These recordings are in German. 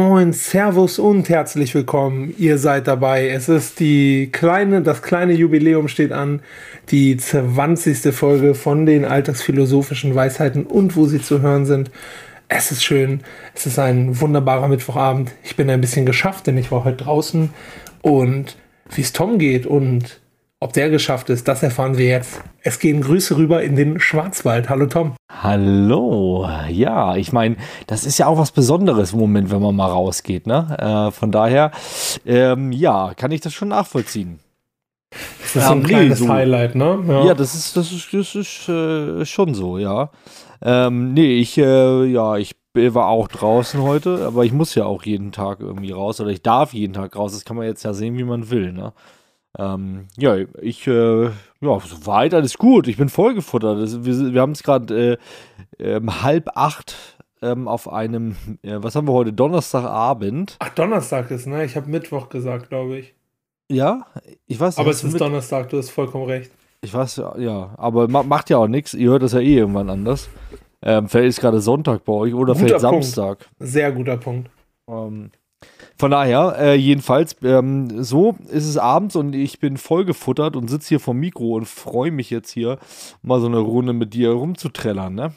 moin, Servus und herzlich willkommen. Ihr seid dabei. Es ist die kleine, das kleine Jubiläum steht an, die 20. Folge von den alltagsphilosophischen Weisheiten und wo sie zu hören sind. Es ist schön. Es ist ein wunderbarer Mittwochabend. Ich bin ein bisschen geschafft, denn ich war heute draußen und wie es Tom geht und ob der geschafft ist, das erfahren wir jetzt. Es gehen Grüße rüber in den Schwarzwald. Hallo Tom. Hallo. Ja, ich meine, das ist ja auch was Besonderes im Moment, wenn man mal rausgeht. Ne? Äh, von daher, ähm, ja, kann ich das schon nachvollziehen. Das ist so ein kleines so, Highlight, ne? Ja. ja, das ist, das ist, das ist äh, schon so, ja. Ähm, nee, ich, äh, ja, ich war auch draußen heute, aber ich muss ja auch jeden Tag irgendwie raus oder ich darf jeden Tag raus. Das kann man jetzt ja sehen, wie man will, ne? Ähm, ja, ich, äh, ja, soweit alles gut. Ich bin vollgefuttert. Also wir, wir haben es gerade äh, ähm, halb acht ähm, auf einem, äh, was haben wir heute? Donnerstagabend. Ach, Donnerstag ist, ne? Ich habe Mittwoch gesagt, glaube ich. Ja, ich weiß nicht. Aber es ist Donnerstag, du hast vollkommen recht. Ich weiß, ja, aber macht ja auch nichts. Ihr hört das ja eh irgendwann anders. Ähm, vielleicht ist gerade Sonntag bei euch oder guter vielleicht Samstag. Punkt. Sehr guter Punkt. Ähm, von daher, äh, jedenfalls, ähm, so ist es abends und ich bin voll gefuttert und sitze hier vom Mikro und freue mich jetzt hier mal so eine Runde mit dir rumzutrellern, ne?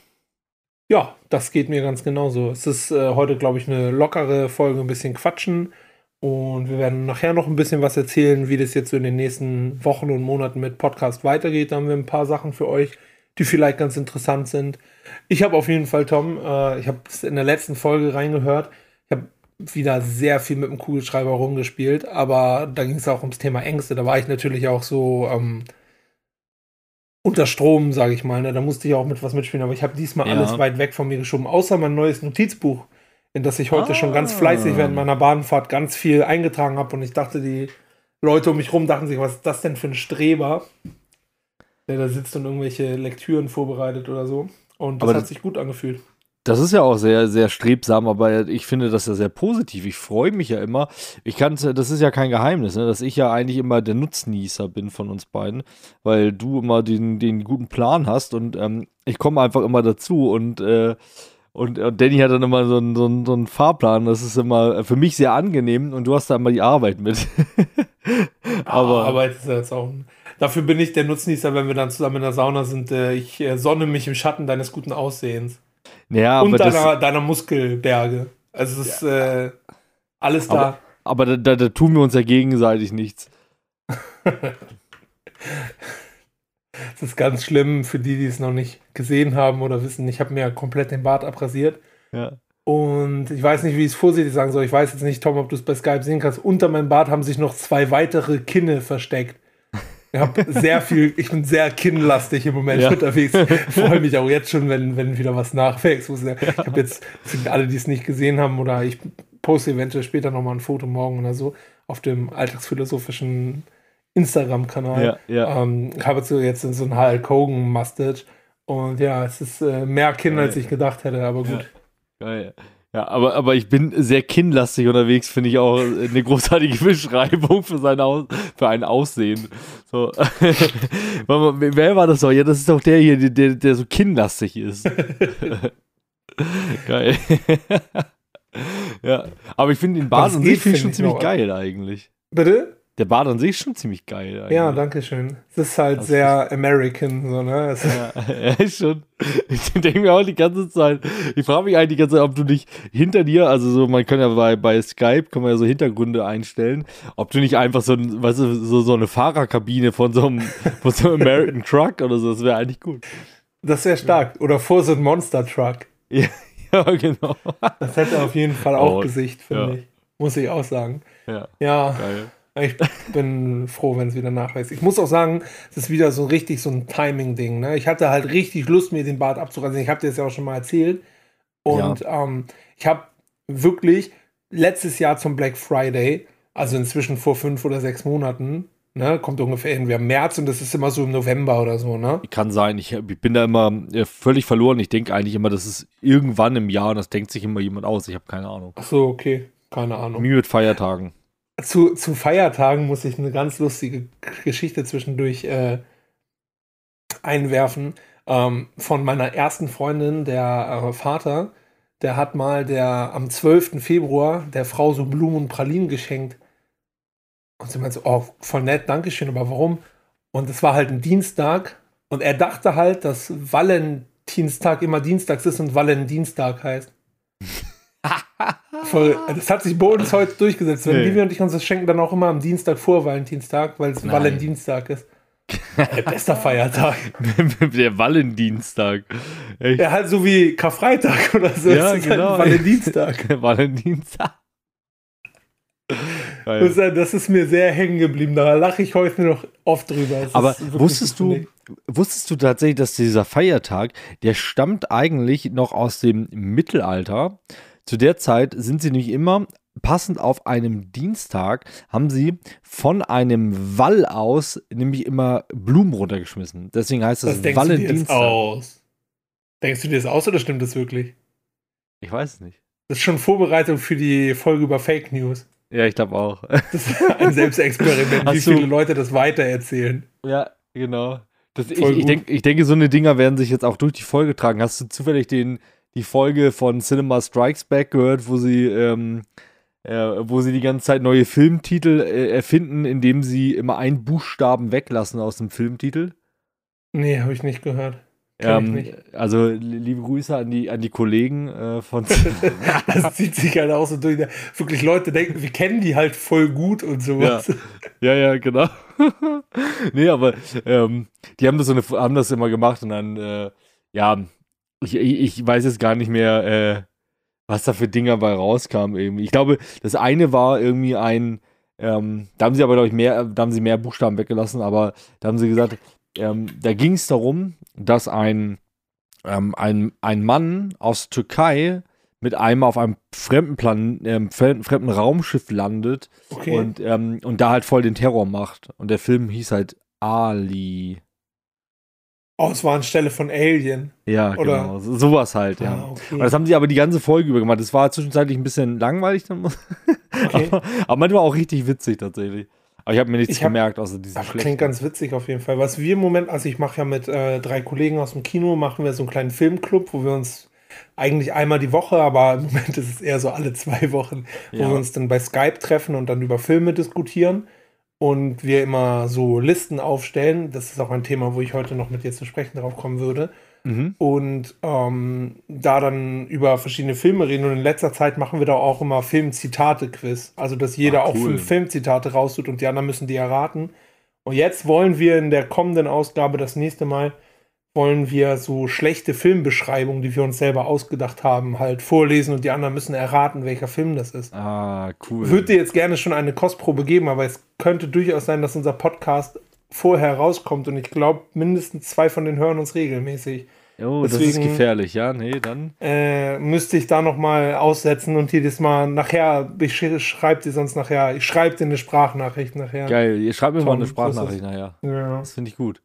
Ja, das geht mir ganz genauso. Es ist äh, heute, glaube ich, eine lockere Folge, ein bisschen quatschen. Und wir werden nachher noch ein bisschen was erzählen, wie das jetzt so in den nächsten Wochen und Monaten mit Podcast weitergeht. Da haben wir ein paar Sachen für euch, die vielleicht ganz interessant sind. Ich habe auf jeden Fall, Tom, äh, ich habe es in der letzten Folge reingehört. Wieder sehr viel mit dem Kugelschreiber rumgespielt, aber da ging es auch ums Thema Ängste. Da war ich natürlich auch so ähm, unter Strom, sage ich mal. Ne? Da musste ich auch mit was mitspielen, aber ich habe diesmal ja. alles weit weg von mir geschoben, außer mein neues Notizbuch, in das ich heute ah. schon ganz fleißig während meiner Bahnfahrt ganz viel eingetragen habe und ich dachte, die Leute um mich rum dachten sich, was ist das denn für ein Streber, der da sitzt und irgendwelche Lektüren vorbereitet oder so. Und das aber hat sich gut angefühlt. Das ist ja auch sehr, sehr strebsam, aber ich finde das ja sehr positiv. Ich freue mich ja immer. Ich kann, das ist ja kein Geheimnis, ne, dass ich ja eigentlich immer der Nutznießer bin von uns beiden, weil du immer den, den guten Plan hast und ähm, ich komme einfach immer dazu und, äh, und, und Danny hat dann immer so einen, so, einen, so einen Fahrplan. Das ist immer für mich sehr angenehm und du hast da immer die Arbeit mit. aber Arbeit ist ja jetzt auch. Dafür bin ich der Nutznießer, wenn wir dann zusammen in der Sauna sind. Äh, ich äh, sonne mich im Schatten deines guten Aussehens. Ja, und deiner, deiner Muskelberge. Also es ist ja. äh, alles da. Aber, aber da, da, da, tun wir uns ja gegenseitig nichts. Es ist ganz schlimm für die, die es noch nicht gesehen haben oder wissen. Ich habe mir komplett den Bart abrasiert. Ja. Und ich weiß nicht, wie ich es vorsichtig sagen soll. Ich weiß jetzt nicht, Tom, ob du es bei Skype sehen kannst. Unter meinem Bart haben sich noch zwei weitere Kinne versteckt. Ich habe sehr viel, ich bin sehr kinnlastig im Moment ja. unterwegs. Freue mich auch jetzt schon, wenn, wenn wieder was nachwächst. Ich habe jetzt, für alle, die es nicht gesehen haben, oder ich poste eventuell später nochmal ein Foto morgen oder so auf dem alltagsphilosophischen Instagram-Kanal. Ja, ja. Ähm, habe so jetzt so ein Hulk Hogan Mustache. Und ja, es ist äh, mehr Kinn, als ich gedacht hätte, aber gut. Geil. Ja, aber, aber ich bin sehr kinnlastig unterwegs, finde ich auch eine großartige Beschreibung für, sein Aus, für ein Aussehen. So. Wer war das doch? Ja, das ist doch der hier, der, der so kinnlastig ist. geil. ja, aber ich finde den Bart an sich schon ziemlich geil eigentlich. Bitte? Der Bart an sich ist schon ziemlich geil. Eigentlich. Ja, danke schön. Es ist halt das sehr ist American, so, ne? ja, er ist schon. Ich denke mir auch die ganze Zeit, ich frage mich eigentlich die ganze Zeit, ob du nicht hinter dir, also so, man kann ja bei, bei Skype, kann man ja so Hintergründe einstellen, ob du nicht einfach so, weißt du, so, so eine Fahrerkabine von so einem, von so einem American Truck oder so, das wäre eigentlich gut. Das wäre stark. Oder vor so einem Monster Truck. Ja, ja, genau. Das hätte auf jeden Fall auch oh, Gesicht, finde ja. ich. Muss ich auch sagen. Ja. Ja. Geil. Ich bin froh, wenn es wieder nachwächst. Ich muss auch sagen, es ist wieder so richtig so ein Timing-Ding. Ne? Ich hatte halt richtig Lust, mir den Bart abzurasieren. Ich habe dir das ja auch schon mal erzählt. Und ja. ähm, ich habe wirklich letztes Jahr zum Black Friday, also inzwischen vor fünf oder sechs Monaten, ne, kommt ungefähr hin. Wir haben März und das ist immer so im November oder so, ne? Kann sein. Ich, ich bin da immer äh, völlig verloren. Ich denke eigentlich immer, das ist irgendwann im Jahr und das denkt sich immer jemand aus. Ich habe keine Ahnung. Ach so, okay. Keine Ahnung. Wie mit Feiertagen zu, zu Feiertagen muss ich eine ganz lustige Geschichte zwischendurch äh, einwerfen. Ähm, von meiner ersten Freundin, der äh, Vater, der hat mal der am 12. Februar der Frau so Blumen und Pralinen geschenkt. Und sie meinte so, oh, voll nett, Dankeschön, aber warum? Und es war halt ein Dienstag und er dachte halt, dass Valentinstag immer Dienstags ist und Valentinstag heißt. Voll, das hat sich bei uns heute durchgesetzt. Wenn Nee. Livia und ich uns das schenken, dann auch immer am Dienstag vor Valentinstag, weil es. Valentinstag ist. Der beste Feiertag. Der Wallendienstag. Echt? Ja, halt so wie Karfreitag oder so. Ja, ist genau. Halt Valentinstag. Der Wallendienstag. Das ist, das ist mir sehr hängen geblieben. Da lache ich heute noch oft drüber. Es Aber wusstest du, wusstest du tatsächlich, dass dieser Feiertag, der stammt eigentlich noch aus dem Mittelalter. Zu der Zeit sind sie nämlich immer passend auf einem Dienstag, haben sie von einem Wall aus nämlich immer Blumen runtergeschmissen. Deswegen heißt Das Valentinstag. aus. Denkst du dir das aus oder stimmt das wirklich? Ich weiß es nicht. Das ist schon Vorbereitung für die Folge über Fake News. Ja, ich glaube auch. Das ist ein Selbstexperiment, wie Hast viele Leute das weitererzählen. Ja, genau. Das, ich, ich, denk, ich denke, so eine Dinger werden sich jetzt auch durch die Folge tragen. Hast du zufällig den, die Folge von Cinema Strikes Back gehört, wo sie, ähm, äh, wo sie die ganze Zeit neue Filmtitel äh, erfinden, indem sie immer einen Buchstaben weglassen aus dem Filmtitel? Nee, habe ich nicht gehört. Ähm, also li- liebe Grüße an die, an die Kollegen äh, von Das zieht sich halt auch so durch. Wirklich Leute denken, wir kennen die halt voll gut und sowas. Ja, ja, genau. nee, aber ähm, die haben das, so eine, haben das immer gemacht und dann, äh, ja, ich, ich weiß jetzt gar nicht mehr, äh, was da für Dinger bei rauskam irgendwie. Ich glaube, das eine war irgendwie ein, ähm, da haben sie aber, glaube ich, mehr, da haben sie mehr Buchstaben weggelassen, aber da haben sie gesagt, ähm, da ging es darum, dass ein, ähm, ein, ein Mann aus Türkei mit einem auf einem fremden, Plan ähm, fremden fremden Raumschiff landet Okay. und, ähm, und da halt voll den Terror macht. Und der Film hieß halt Ali. Oh, es war anstelle von Alien. Ja, Oder- genau. So, sowas halt, ja. Ah, okay. Das haben sie aber die ganze Folge über gemacht. Das war zwischenzeitlich ein bisschen langweilig, dann, okay. aber, aber manchmal auch richtig witzig tatsächlich. Aber ich habe mir nichts Ich hab- gemerkt, außer diesen Aber schlechten. klingt ganz witzig auf jeden Fall. Was wir im Moment, also ich mache ja mit äh, drei Kollegen aus dem Kino, machen wir so einen kleinen Filmclub, wo wir uns eigentlich einmal die Woche, aber im Moment ist es eher so alle zwei Wochen, wo Ja. wir uns dann bei Skype treffen und dann über Filme diskutieren und wir immer so Listen aufstellen. Das ist auch ein Thema, wo ich heute noch mit dir zu sprechen drauf kommen würde. Mhm. Und ähm, da dann über verschiedene Filme reden. Und in letzter Zeit machen wir da auch immer Filmzitate-Quiz. Also, dass jeder Ah, auch cool. fünf Filmzitate raussucht und die anderen müssen die erraten. Und jetzt wollen wir in der kommenden Ausgabe, das nächste Mal, wollen wir so schlechte Filmbeschreibungen, die wir uns selber ausgedacht haben, halt vorlesen und die anderen müssen erraten, welcher Film das ist. Ah, cool. Ich würde dir jetzt gerne schon eine Kostprobe geben, aber es könnte durchaus sein, dass unser Podcast vorher rauskommt und ich glaube, mindestens zwei von den hören uns regelmäßig. oh, das ist deswegen- gefährlich, ja? Nee, dann. Äh, müsste ich da noch mal aussetzen und jedes Mal nachher, ich sch schreibe dir sonst nachher, ich schreibe dir eine Sprachnachricht nachher. Geil. Ihr schreibt mir Tom, mal eine Sprachnachricht nachher. Ja, Das finde ich gut.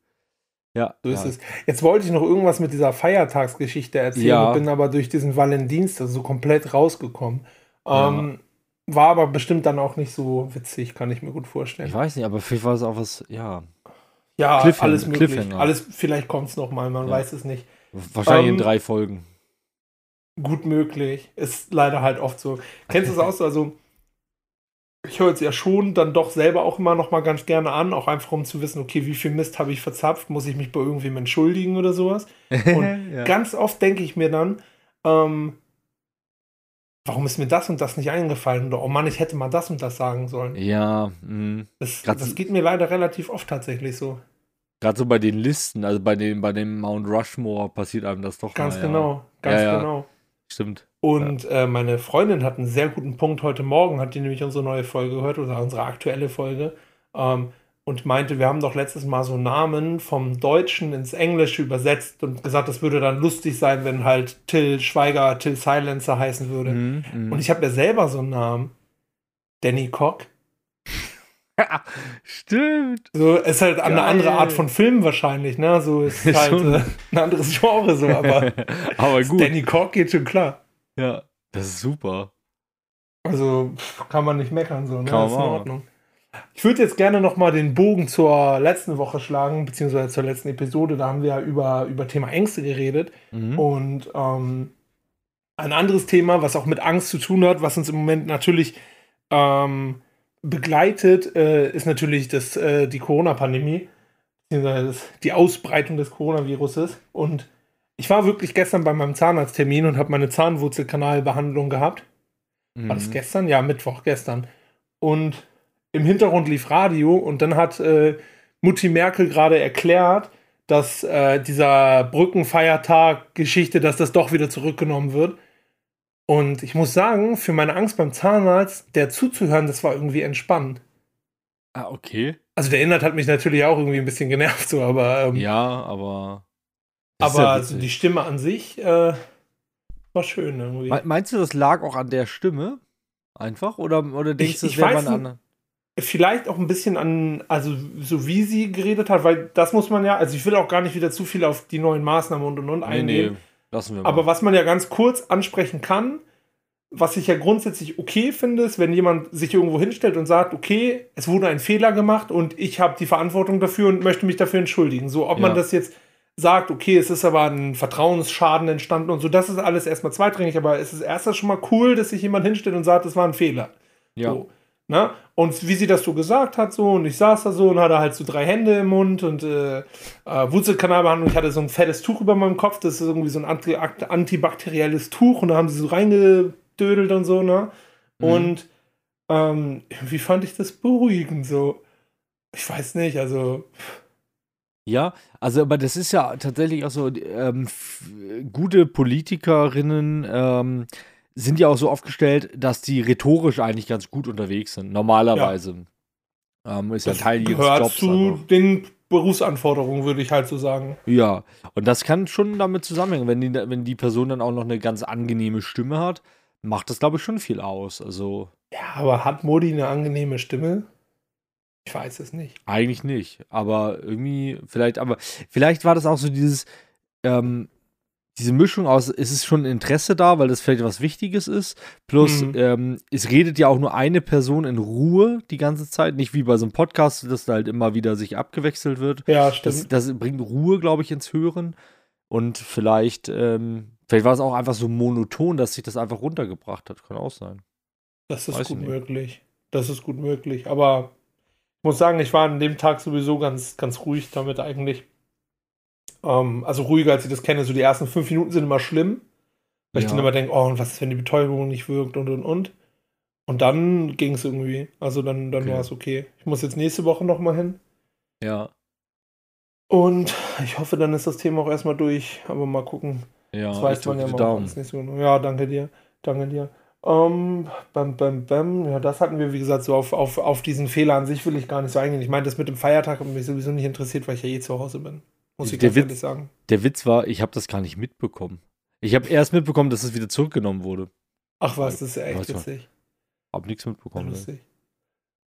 Ja. so ist ja. es. Jetzt wollte ich noch irgendwas mit dieser Feiertagsgeschichte erzählen, Ja. bin aber durch diesen Valentinstag so komplett rausgekommen. Ja. Ähm, war aber bestimmt dann auch nicht so witzig, kann ich mir gut vorstellen. Ich weiß nicht, aber vielleicht war es auch was, ja. ja, Cliffhanger- alles möglich. Cliffhanger. Alles, vielleicht kommt es noch mal, man weiß es nicht. Wahrscheinlich Ähm, in drei Folgen. Gut möglich. Ist leider halt oft so. Kennst du es auch so? Also, ich höre es ja schon dann doch selber auch immer noch mal ganz gerne an, auch einfach um zu wissen, okay, wie viel Mist habe ich verzapft, muss ich mich bei irgendwem entschuldigen oder sowas. Und ja. ganz oft denke ich mir dann, ähm, warum ist mir das und das nicht eingefallen? Oder, oh Mann, ich hätte mal das und das sagen sollen. ja, mh. Das, das geht mir leider relativ oft tatsächlich so. Gerade so bei den Listen, also bei dem, bei dem Mount Rushmore passiert einem das doch Ganz mal, ja. genau, ganz Ja, ja. genau. Stimmt. Und äh, meine Freundin hat einen sehr guten Punkt heute Morgen, hat die nämlich unsere neue Folge gehört oder unsere aktuelle Folge ähm, und meinte, wir haben doch letztes Mal so Namen vom Deutschen ins Englische übersetzt und gesagt, das würde dann lustig sein, wenn halt Till Schweiger Till Silencer heißen würde. Mhm, mhm. Und ich habe ja selber so einen Namen. Danny Cock. Stimmt. So, ist halt eine Geil. andere Art von Film wahrscheinlich, ne? So ist halt äh, ein anderes Genre, so, aber aber gut. Danny Cock geht schon klar. Ja, das ist super. Also kann man nicht meckern, so, ne? Kann man ist in. Ordnung. Ich würde jetzt gerne nochmal den Bogen zur letzten Woche schlagen, beziehungsweise zur letzten Episode. Da haben wir ja über, über Thema Ängste geredet. Mhm. Und ähm, Ein anderes Thema, was auch mit Angst zu tun hat, was uns im Moment natürlich ähm, begleitet, äh, ist natürlich das, äh, die Corona-Pandemie, die Ausbreitung des Coronaviruses. Und ich war wirklich gestern bei meinem Zahnarzttermin und habe meine Zahnwurzelkanalbehandlung gehabt. Mhm. War das mhm. gestern? Ja, Mittwoch, gestern. Und im Hintergrund lief Radio und dann hat äh, Mutti Merkel gerade erklärt, dass äh, dieser Brückenfeiertag-Geschichte, dass das doch wieder zurückgenommen wird. Und ich muss sagen, für meine Angst beim Zahnarzt, der zuzuhören, das war irgendwie entspannend. Ah, okay. Also der Inhalt hat mich natürlich auch irgendwie ein bisschen genervt, so, aber. Ähm, ja, aber. Aber ja also die Stimme an sich äh, war schön irgendwie. Meinst du, das lag auch an der Stimme? Einfach? Oder, oder denkst du, es wäre an. Vielleicht auch ein bisschen an, also so wie sie geredet hat, weil das muss man ja, also ich will auch gar nicht wieder zu viel auf die neuen Maßnahmen und und und eingehen. Nee, nee. Lassen wir mal. Aber was man ja ganz kurz ansprechen kann, was ich ja grundsätzlich okay finde, ist, wenn jemand sich irgendwo hinstellt und sagt, okay, es wurde ein Fehler gemacht und ich habe die Verantwortung dafür und möchte mich dafür entschuldigen. So, ob ja. man das jetzt sagt, okay, es ist aber ein Vertrauensschaden entstanden und so, das ist alles erstmal zweitrangig, aber es ist erstmal schon mal cool, dass sich jemand hinstellt und sagt, es war ein Fehler. Ja. So. Ne? Und wie sie das so gesagt hat, so, und ich saß da so und hatte halt so drei Hände im Mund und äh, äh, Wurzelkanalbehandlung, ich hatte so ein fettes Tuch über meinem Kopf, das ist irgendwie so ein anti antibakterielles Tuch und da haben sie so reingedödelt und so, ne? Mhm. Und ähm, wie fand ich das beruhigend so? Ich weiß nicht, also. Ja, also, aber das ist ja tatsächlich auch so, ähm, gute Politikerinnen, ähm, sind ja auch so aufgestellt, dass die rhetorisch eigentlich ganz gut unterwegs sind, normalerweise. Ja. Ähm, ist ja das Teil ihres gehört Jobs. zu also. den Berufsanforderungen, würde ich halt so sagen. Ja, und das kann schon damit zusammenhängen, wenn die, wenn die Person dann auch noch eine ganz angenehme Stimme hat, macht das, glaube ich, schon viel aus. Also. Ja, aber hat Modi eine angenehme Stimme? Ich weiß es nicht. Eigentlich nicht, aber irgendwie, vielleicht, aber vielleicht war das auch so dieses, ähm, diese Mischung aus, ist es schon Interesse da, weil das vielleicht was Wichtiges ist, plus mhm. ähm, es redet ja auch nur eine Person in Ruhe die ganze Zeit, nicht wie bei so einem Podcast, dass da halt immer wieder sich abgewechselt wird. Ja, stimmt. Das, das bringt Ruhe, glaube ich, ins Hören und vielleicht, ähm, vielleicht war es auch einfach so monoton, dass sich das einfach runtergebracht hat, kann auch sein. Das ist Weiß gut möglich. Das ist gut möglich, aber ich muss sagen, ich war an dem Tag sowieso ganz, ganz ruhig damit eigentlich. Ähm, also ruhiger, als ich das kenne. So die ersten fünf Minuten sind immer schlimm. Weil ja. ich dann immer denke, oh, und was ist, wenn die Betäubung nicht wirkt und und und. Und dann ging es irgendwie. Also dann, dann okay. war es okay. Ich muss jetzt nächste Woche nochmal hin. Ja. Und ich hoffe, dann ist das Thema auch erstmal durch. Aber mal gucken. Ja, das weiß man ja mal. Nicht so genau. Ja, danke dir. Danke dir. Um, bam, bam, bam. Ja, das hatten wir, wie gesagt, so auf, auf, auf diesen Fehler an sich will ich gar nicht so eingehen. Ich meine, das mit dem Feiertag hat mich sowieso nicht interessiert, weil ich ja eh zu Hause bin. Muss ich der ganz Witz, sagen. Der Witz war, ich habe das gar nicht mitbekommen. Ich habe erst mitbekommen, dass es wieder zurückgenommen wurde. Ach was, das ist ja echt witzig. Hab nichts mitbekommen. Ne.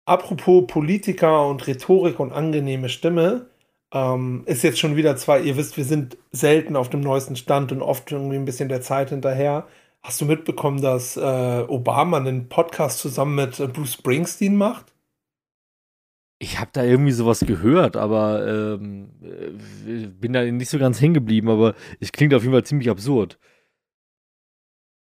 Apropos Politiker und Rhetorik und angenehme Stimme, ähm, ist jetzt schon wieder zwar, ihr wisst, wir sind selten auf dem neuesten Stand und oft irgendwie ein bisschen der Zeit hinterher. Hast du mitbekommen, dass äh, Obama einen Podcast zusammen mit äh, Bruce Springsteen macht? Ich habe da irgendwie sowas gehört, aber ähm, äh, bin da nicht so ganz hängen geblieben, aber es klingt auf jeden Fall ziemlich absurd.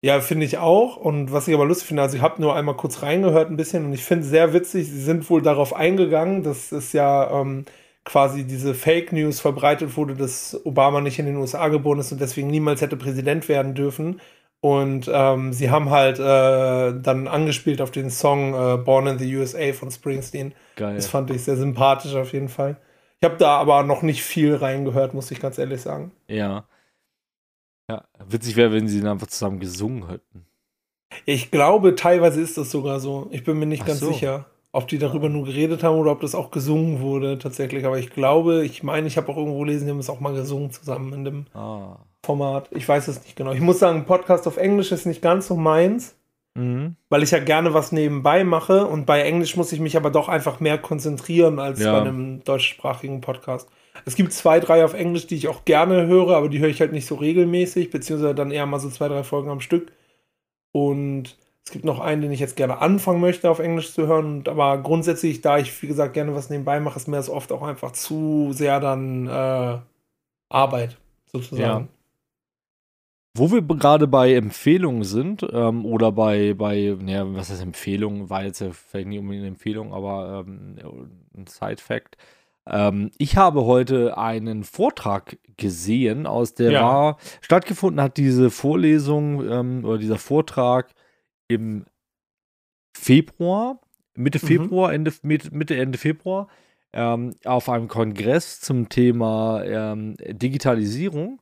Ja, finde ich auch. Und was ich aber lustig finde, also ich habe nur einmal kurz reingehört ein bisschen und ich finde es sehr witzig, sie sind wohl darauf eingegangen, dass es ja ähm, quasi diese Fake News verbreitet wurde, dass Obama nicht in den USA geboren ist und deswegen niemals hätte Präsident werden dürfen. Und ähm, sie haben halt äh, dann angespielt auf den Song äh, Born in the USA von Springsteen. Geil. Das fand ich sehr sympathisch auf jeden Fall. Ich habe da aber noch nicht viel reingehört, muss ich ganz ehrlich sagen. Ja. Ja, witzig wäre, wenn sie dann einfach zusammen gesungen hätten. Ich glaube, teilweise ist das sogar so. Ich bin mir nicht Ach ganz so. sicher, ob die darüber nur geredet haben oder ob das auch gesungen wurde tatsächlich. Aber ich glaube, ich meine, ich habe auch irgendwo gelesen, die haben es auch mal gesungen zusammen in dem. Ah. Format. Ich weiß es nicht genau. Ich muss sagen, Podcast auf Englisch ist nicht ganz so meins, mhm. weil ich ja gerne was nebenbei mache und bei Englisch muss ich mich aber doch einfach mehr konzentrieren als ja. bei einem deutschsprachigen Podcast. Es gibt zwei, drei auf Englisch, die ich auch gerne höre, aber die höre ich halt nicht so regelmäßig, beziehungsweise dann eher mal so zwei, drei Folgen am Stück. Und es gibt noch einen, den ich jetzt gerne anfangen möchte, auf Englisch zu hören. Aber grundsätzlich, da ich, wie gesagt, gerne was nebenbei mache, ist mir das oft auch einfach zu sehr dann äh, Arbeit, sozusagen. Ja. Wo wir gerade bei Empfehlungen sind, ähm, oder bei, bei, naja, was heißt Empfehlung, war jetzt ja vielleicht nicht unbedingt eine Empfehlung, aber ähm, ein Side-Fact. Ähm, ich habe heute einen Vortrag gesehen, aus der ja. war, stattgefunden hat diese Vorlesung ähm, oder dieser Vortrag im Februar, Mitte mhm. Februar, Ende, Mitte, Ende Februar, ähm, auf einem Kongress zum Thema ähm, Digitalisierung.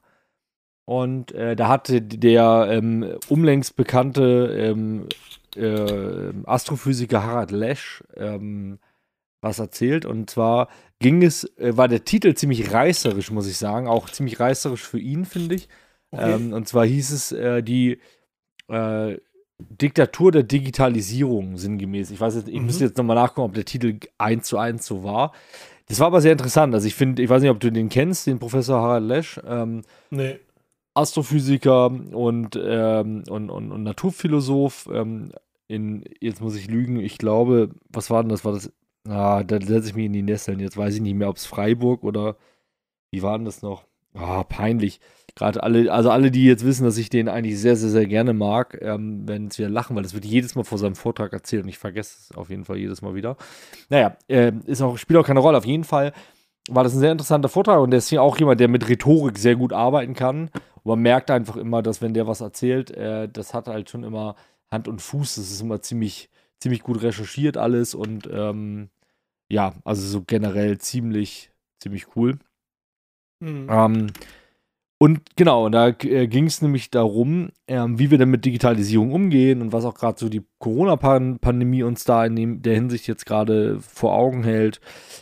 Und äh, da hatte der ähm, umlängst bekannte ähm, äh, Astrophysiker Harald Lesch ähm, was erzählt. Und zwar ging es, äh, war der Titel ziemlich reißerisch, muss ich sagen. Auch ziemlich reißerisch für ihn, finde ich. Okay. Ähm, und zwar hieß es äh, die äh, Diktatur der Digitalisierung, sinngemäß. Ich weiß jetzt, ich mhm. müsste jetzt nochmal nachgucken, ob der Titel eins zu eins so war. Das war aber sehr interessant. Also ich finde, ich weiß nicht, ob du den kennst, den Professor Harald Lesch. Ähm, nee. Astrophysiker und, ähm, und, und, und, Naturphilosoph. Ähm, in, jetzt muss ich lügen, ich glaube, was war denn das? War das? Ah, da setze ich mich in die Nesseln. Jetzt weiß ich nicht mehr, ob es Freiburg oder wie war denn das noch? Ah, peinlich. Gerade alle, also alle, die jetzt wissen, dass ich den eigentlich sehr, sehr, sehr gerne mag, ähm, werden es wieder lachen, weil das wird jedes Mal vor seinem Vortrag erzählt und ich vergesse es auf jeden Fall jedes Mal wieder. Naja, äh, ist auch, spielt auch keine Rolle. Auf jeden Fall war das ein sehr interessanter Vortrag und der ist hier auch jemand, der mit Rhetorik sehr gut arbeiten kann und man merkt einfach immer, dass wenn der was erzählt, äh, das hat halt schon immer Hand und Fuß. Das ist immer ziemlich, ziemlich gut recherchiert alles und ähm, ja, also so generell ziemlich, ziemlich cool. Mhm. Ähm, und genau, da äh, ging es nämlich darum, äh, wie wir denn mit Digitalisierung umgehen und was auch gerade so die Corona-Pandemie uns da in dem, der Hinsicht jetzt gerade vor Augen hält.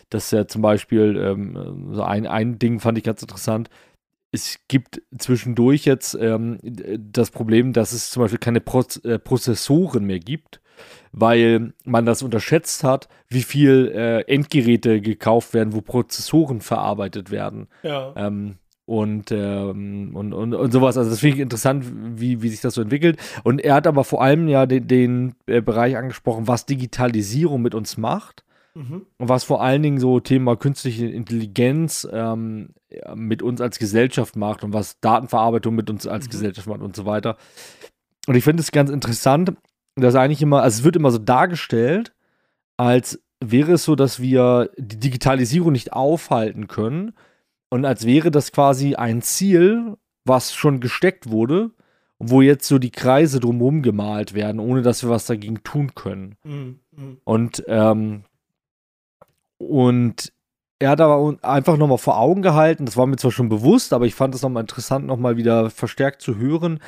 Das ist ja zum Beispiel ähm, so ein, ein Ding fand ich ganz interessant es gibt zwischendurch jetzt ähm, das Problem, dass es zum Beispiel keine Proz äh, Prozessoren mehr gibt, weil man das unterschätzt hat, wie viel äh, Endgeräte gekauft werden, wo Prozessoren verarbeitet werden. Ja. Ähm, und, ähm, und, und, und sowas. Also das finde ich interessant, wie, wie sich das so entwickelt. Und er hat aber vor allem ja den, den äh, Bereich angesprochen, was Digitalisierung mit uns macht. Mhm. Und was vor allen Dingen so Thema künstliche Intelligenz ähm, mit uns als Gesellschaft macht und was Datenverarbeitung mit uns als mhm. Gesellschaft macht und so weiter. Und ich finde es ganz interessant, dass eigentlich immer, also es wird immer so dargestellt, als wäre es so, dass wir die Digitalisierung nicht aufhalten können und als wäre das quasi ein Ziel, was schon gesteckt wurde, wo jetzt so die Kreise drumherum gemalt werden, ohne dass wir was dagegen tun können. Mhm. mhm. Und ähm, und er hat aber einfach nochmal vor Augen gehalten, das war mir zwar schon bewusst, aber ich fand es nochmal interessant, nochmal wieder verstärkt zu hören,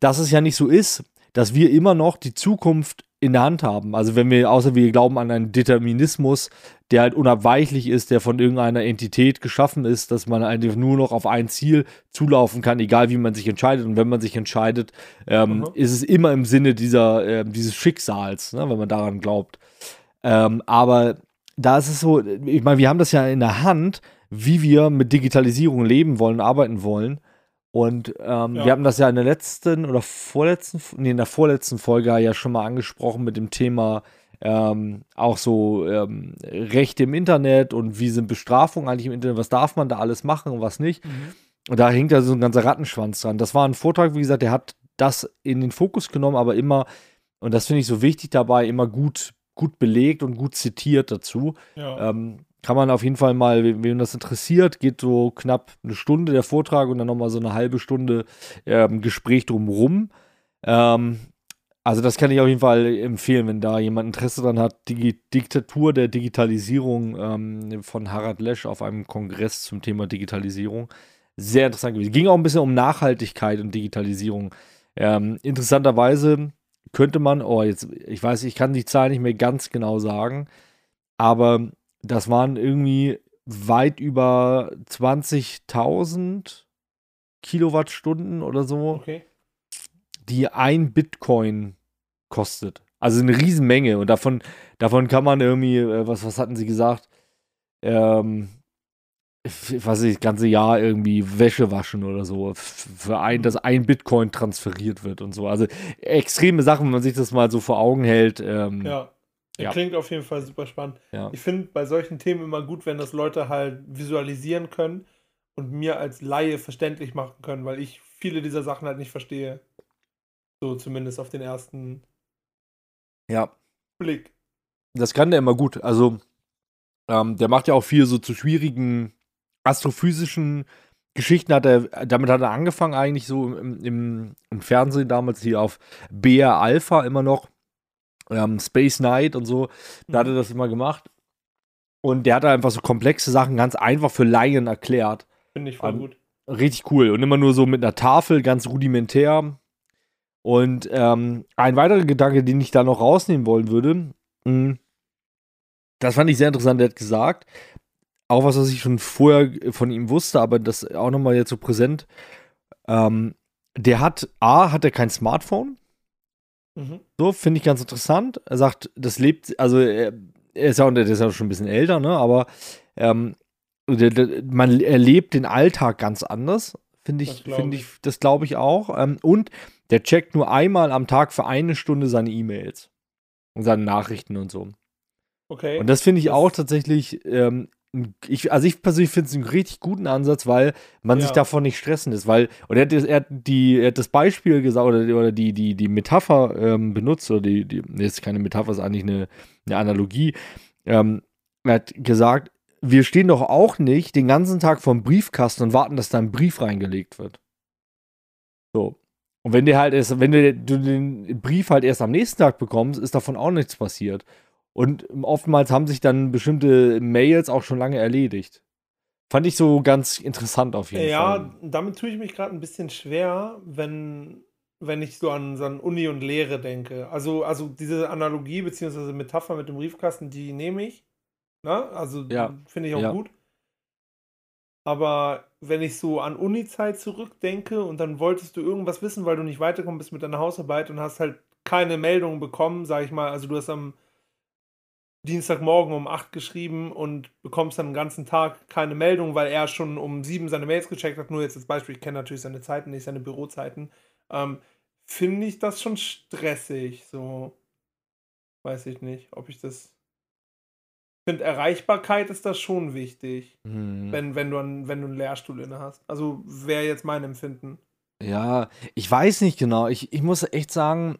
dass es ja nicht so ist, dass wir immer noch die Zukunft in der Hand haben. Also wenn wir, außer wir glauben an einen Determinismus, der halt unabweichlich ist, der von irgendeiner Entität geschaffen ist, dass man einfach nur noch auf ein Ziel zulaufen kann, egal wie man sich entscheidet. Und wenn man sich entscheidet, ähm, mhm. ist es immer im Sinne dieser, äh, dieses Schicksals, ne, wenn man daran glaubt. Ähm, aber da ist es so, ich meine, wir haben das ja in der Hand, wie wir mit Digitalisierung leben wollen, arbeiten wollen. Und ähm, ja. wir haben das ja in der letzten oder vorletzten, nee, in der vorletzten Folge ja schon mal angesprochen mit dem Thema ähm, auch so ähm, Rechte im Internet und wie sind Bestrafungen eigentlich im Internet, was darf man da alles machen und was nicht. Mhm. Und da hängt ja so ein ganzer Rattenschwanz dran. Das war ein Vortrag, wie gesagt, der hat das in den Fokus genommen, aber immer, und das finde ich so wichtig dabei, immer gut gut belegt und gut zitiert dazu. Ja. Ähm, kann man auf jeden Fall mal, wem das interessiert, geht so knapp eine Stunde der Vortrag und dann nochmal so eine halbe Stunde ähm, Gespräch drumrum. Ähm, also das kann ich auf jeden Fall empfehlen, wenn da jemand Interesse dran hat. Die Diktatur der Digitalisierung ähm, von Harald Lesch auf einem Kongress zum Thema Digitalisierung. Sehr interessant gewesen. Ging auch ein bisschen um Nachhaltigkeit und Digitalisierung. Ähm, interessanterweise könnte man, oh, jetzt, ich weiß, ich kann die Zahl nicht mehr ganz genau sagen, aber das waren irgendwie weit über 20.000 Kilowattstunden oder so, okay. die ein Bitcoin kostet. Also eine Riesenmenge und davon, davon kann man irgendwie, äh, was, was hatten sie gesagt? Ähm, was ich, das ganze Jahr irgendwie Wäsche waschen oder so, für ein, dass ein Bitcoin transferiert wird und so. Also extreme Sachen, wenn man sich das mal so vor Augen hält. Ähm, ja. Ja. Klingt auf jeden Fall super spannend. Ja. Ich finde bei solchen Themen immer gut, wenn das Leute halt visualisieren können und mir als Laie verständlich machen können, weil ich viele dieser Sachen halt nicht verstehe. So zumindest auf den ersten Ja, Blick. das kann der immer gut. Also, ähm, der macht ja auch viel so zu schwierigen astrophysischen Geschichten. Hat er, damit hat er angefangen, eigentlich so im, im, im Fernsehen damals hier auf BR Alpha immer noch. Ähm, Space Night und so. Da hat er das immer gemacht. Und der hat einfach so komplexe Sachen ganz einfach für Laien erklärt. Finde ich voll An- gut. Richtig cool. Und immer nur so mit einer Tafel, ganz rudimentär. Und ähm, ein weiterer Gedanke, den ich da noch rausnehmen wollen würde, mh, das fand ich sehr interessant, der hat gesagt, auch was, was ich schon vorher von ihm wusste, aber das auch nochmal jetzt so präsent, ähm, der hat, A, hat er kein Smartphone, Mhm. so, finde ich ganz interessant. Er sagt, das lebt, also er, er ist ja, der ist ja schon ein bisschen älter, ne, aber ähm, der, der, man erlebt den Alltag ganz anders, finde ich, finde ich. das glaube ich auch. Ähm, und der checkt nur einmal am Tag für eine Stunde seine E-Mails und seine Nachrichten und so. Okay. Und das finde ich auch tatsächlich, ähm, ich, also ich persönlich finde es einen richtig guten Ansatz, weil man sich Ja. davon nicht stressen ist, weil, und er hat, das- er hat, die, er hat das Beispiel gesagt, oder, oder die, die, die Metapher ähm, benutzt, oder die, die, ist keine Metapher, ist eigentlich eine, eine Analogie. Ähm, er hat gesagt, wir stehen doch auch nicht den ganzen Tag vorm Briefkasten und warten, dass da ein Brief reingelegt wird. So. Und wenn der halt erst, wenn du den Brief halt erst am nächsten Tag bekommst, ist davon auch nichts passiert. Und oftmals haben sich dann bestimmte Mails auch schon lange erledigt. Fand ich so ganz interessant auf jeden ja, Fall. damit tue ich mich gerade ein bisschen schwer, wenn, wenn ich so an, so an Uni und Lehre denke. Also, also diese Analogie bzw. Metapher mit dem Briefkasten, die nehme ich. Ne? Also Ja. finde ich auch Ja. gut. Aber wenn ich so an Uni-Zeit zurückdenke und dann wolltest du irgendwas wissen, weil du nicht weitergekommen bist mit deiner Hausarbeit und hast halt keine Meldung bekommen, sag ich mal, also du hast am Dienstagmorgen um 8 geschrieben und bekommst dann den ganzen Tag keine Meldung, weil er schon um 7 seine Mails gecheckt hat. Nur jetzt als Beispiel, ich kenne natürlich seine Zeiten nicht, seine Bürozeiten. Ähm, Finde ich das schon stressig, so. Weiß ich nicht, ob ich das. finde, Erreichbarkeit ist da schon wichtig, Hm. wenn, wenn, du einen, wenn du einen Lehrstuhl inne hast. Also wäre jetzt mein Empfinden. Ja, ich weiß nicht genau. Ich, ich muss echt sagen,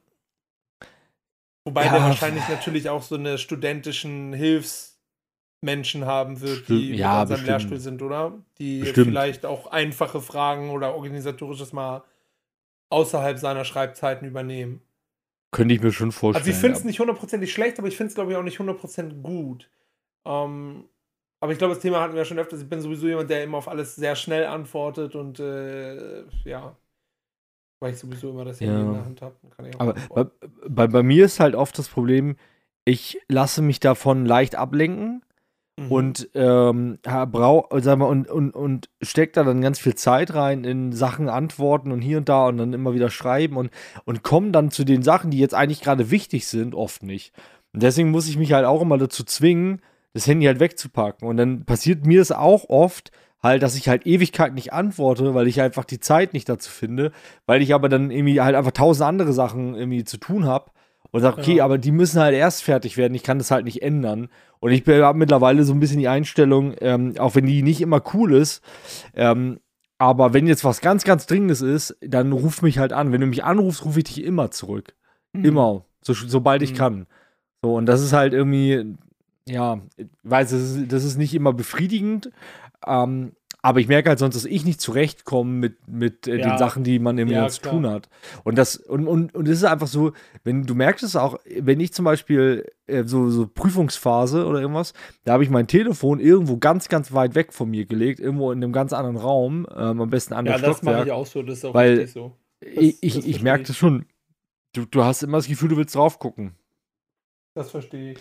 Wobei Ja. der wahrscheinlich natürlich auch so eine studentischen Hilfsmenschen haben wird, die Stimmt, mit ja, seinem bestimmt. Lehrstuhl sind, oder? Die Bestimmt. vielleicht auch einfache Fragen oder organisatorisches mal außerhalb seiner Schreibzeiten übernehmen. könnte ich mir schon vorstellen. Also ich finde es ja. nicht hundertprozentig schlecht, aber ich finde es, glaube ich, auch nicht hundertprozentig gut. Ähm, aber ich glaube, das Thema hatten wir ja schon öfters. Ich bin sowieso jemand, der immer auf alles sehr schnell antwortet und äh, ja, weil ich sowieso immer das Handy Ja. in der Hand habe. Kann ich auch Aber bei, bei, bei mir ist halt oft das Problem, ich lasse mich davon leicht ablenken Mhm. und ähm, ha- brau, sag mal, und, und, und steckt da dann ganz viel Zeit rein in Sachen antworten und hier und da und dann immer wieder schreiben und, und komme dann zu den Sachen, die jetzt eigentlich gerade wichtig sind, oft nicht. Und deswegen muss ich mich halt auch immer dazu zwingen, das Handy halt wegzupacken. Und dann passiert mir es auch oft, halt, dass ich halt Ewigkeit nicht antworte, weil ich einfach die Zeit nicht dazu finde, weil ich aber dann irgendwie halt einfach tausend andere Sachen irgendwie zu tun habe und sage, okay, Ja. aber die müssen halt erst fertig werden, ich kann das halt nicht ändern. Und ich habe mittlerweile so ein bisschen die Einstellung, ähm, auch wenn die nicht immer cool ist, ähm, aber wenn jetzt was ganz, ganz Dringendes ist, dann ruf mich halt an. Wenn du mich anrufst, rufe ich dich immer zurück. Mhm. Immer. So, sobald ich Mhm. kann. So, und das ist halt irgendwie, ja, ich weiß, das ist, das ist nicht immer befriedigend, ähm, aber ich merke halt sonst, dass ich nicht zurechtkomme mit, mit äh, Ja. den Sachen, die man irgendwie Ja, zu tun hat. Und das, und, und, und es ist einfach so, wenn du merkst es auch, wenn ich zum Beispiel äh, so, so Prüfungsphase oder irgendwas, da habe ich mein Telefon irgendwo ganz, ganz weit weg von mir gelegt, irgendwo in einem ganz anderen Raum, ähm, am besten an Ja, das mache ich auch so, das ist auch weil- richtig so. Ich, Das- ich, das ich merke das schon. Du, du hast immer das Gefühl, du willst drauf gucken. Das verstehe ich.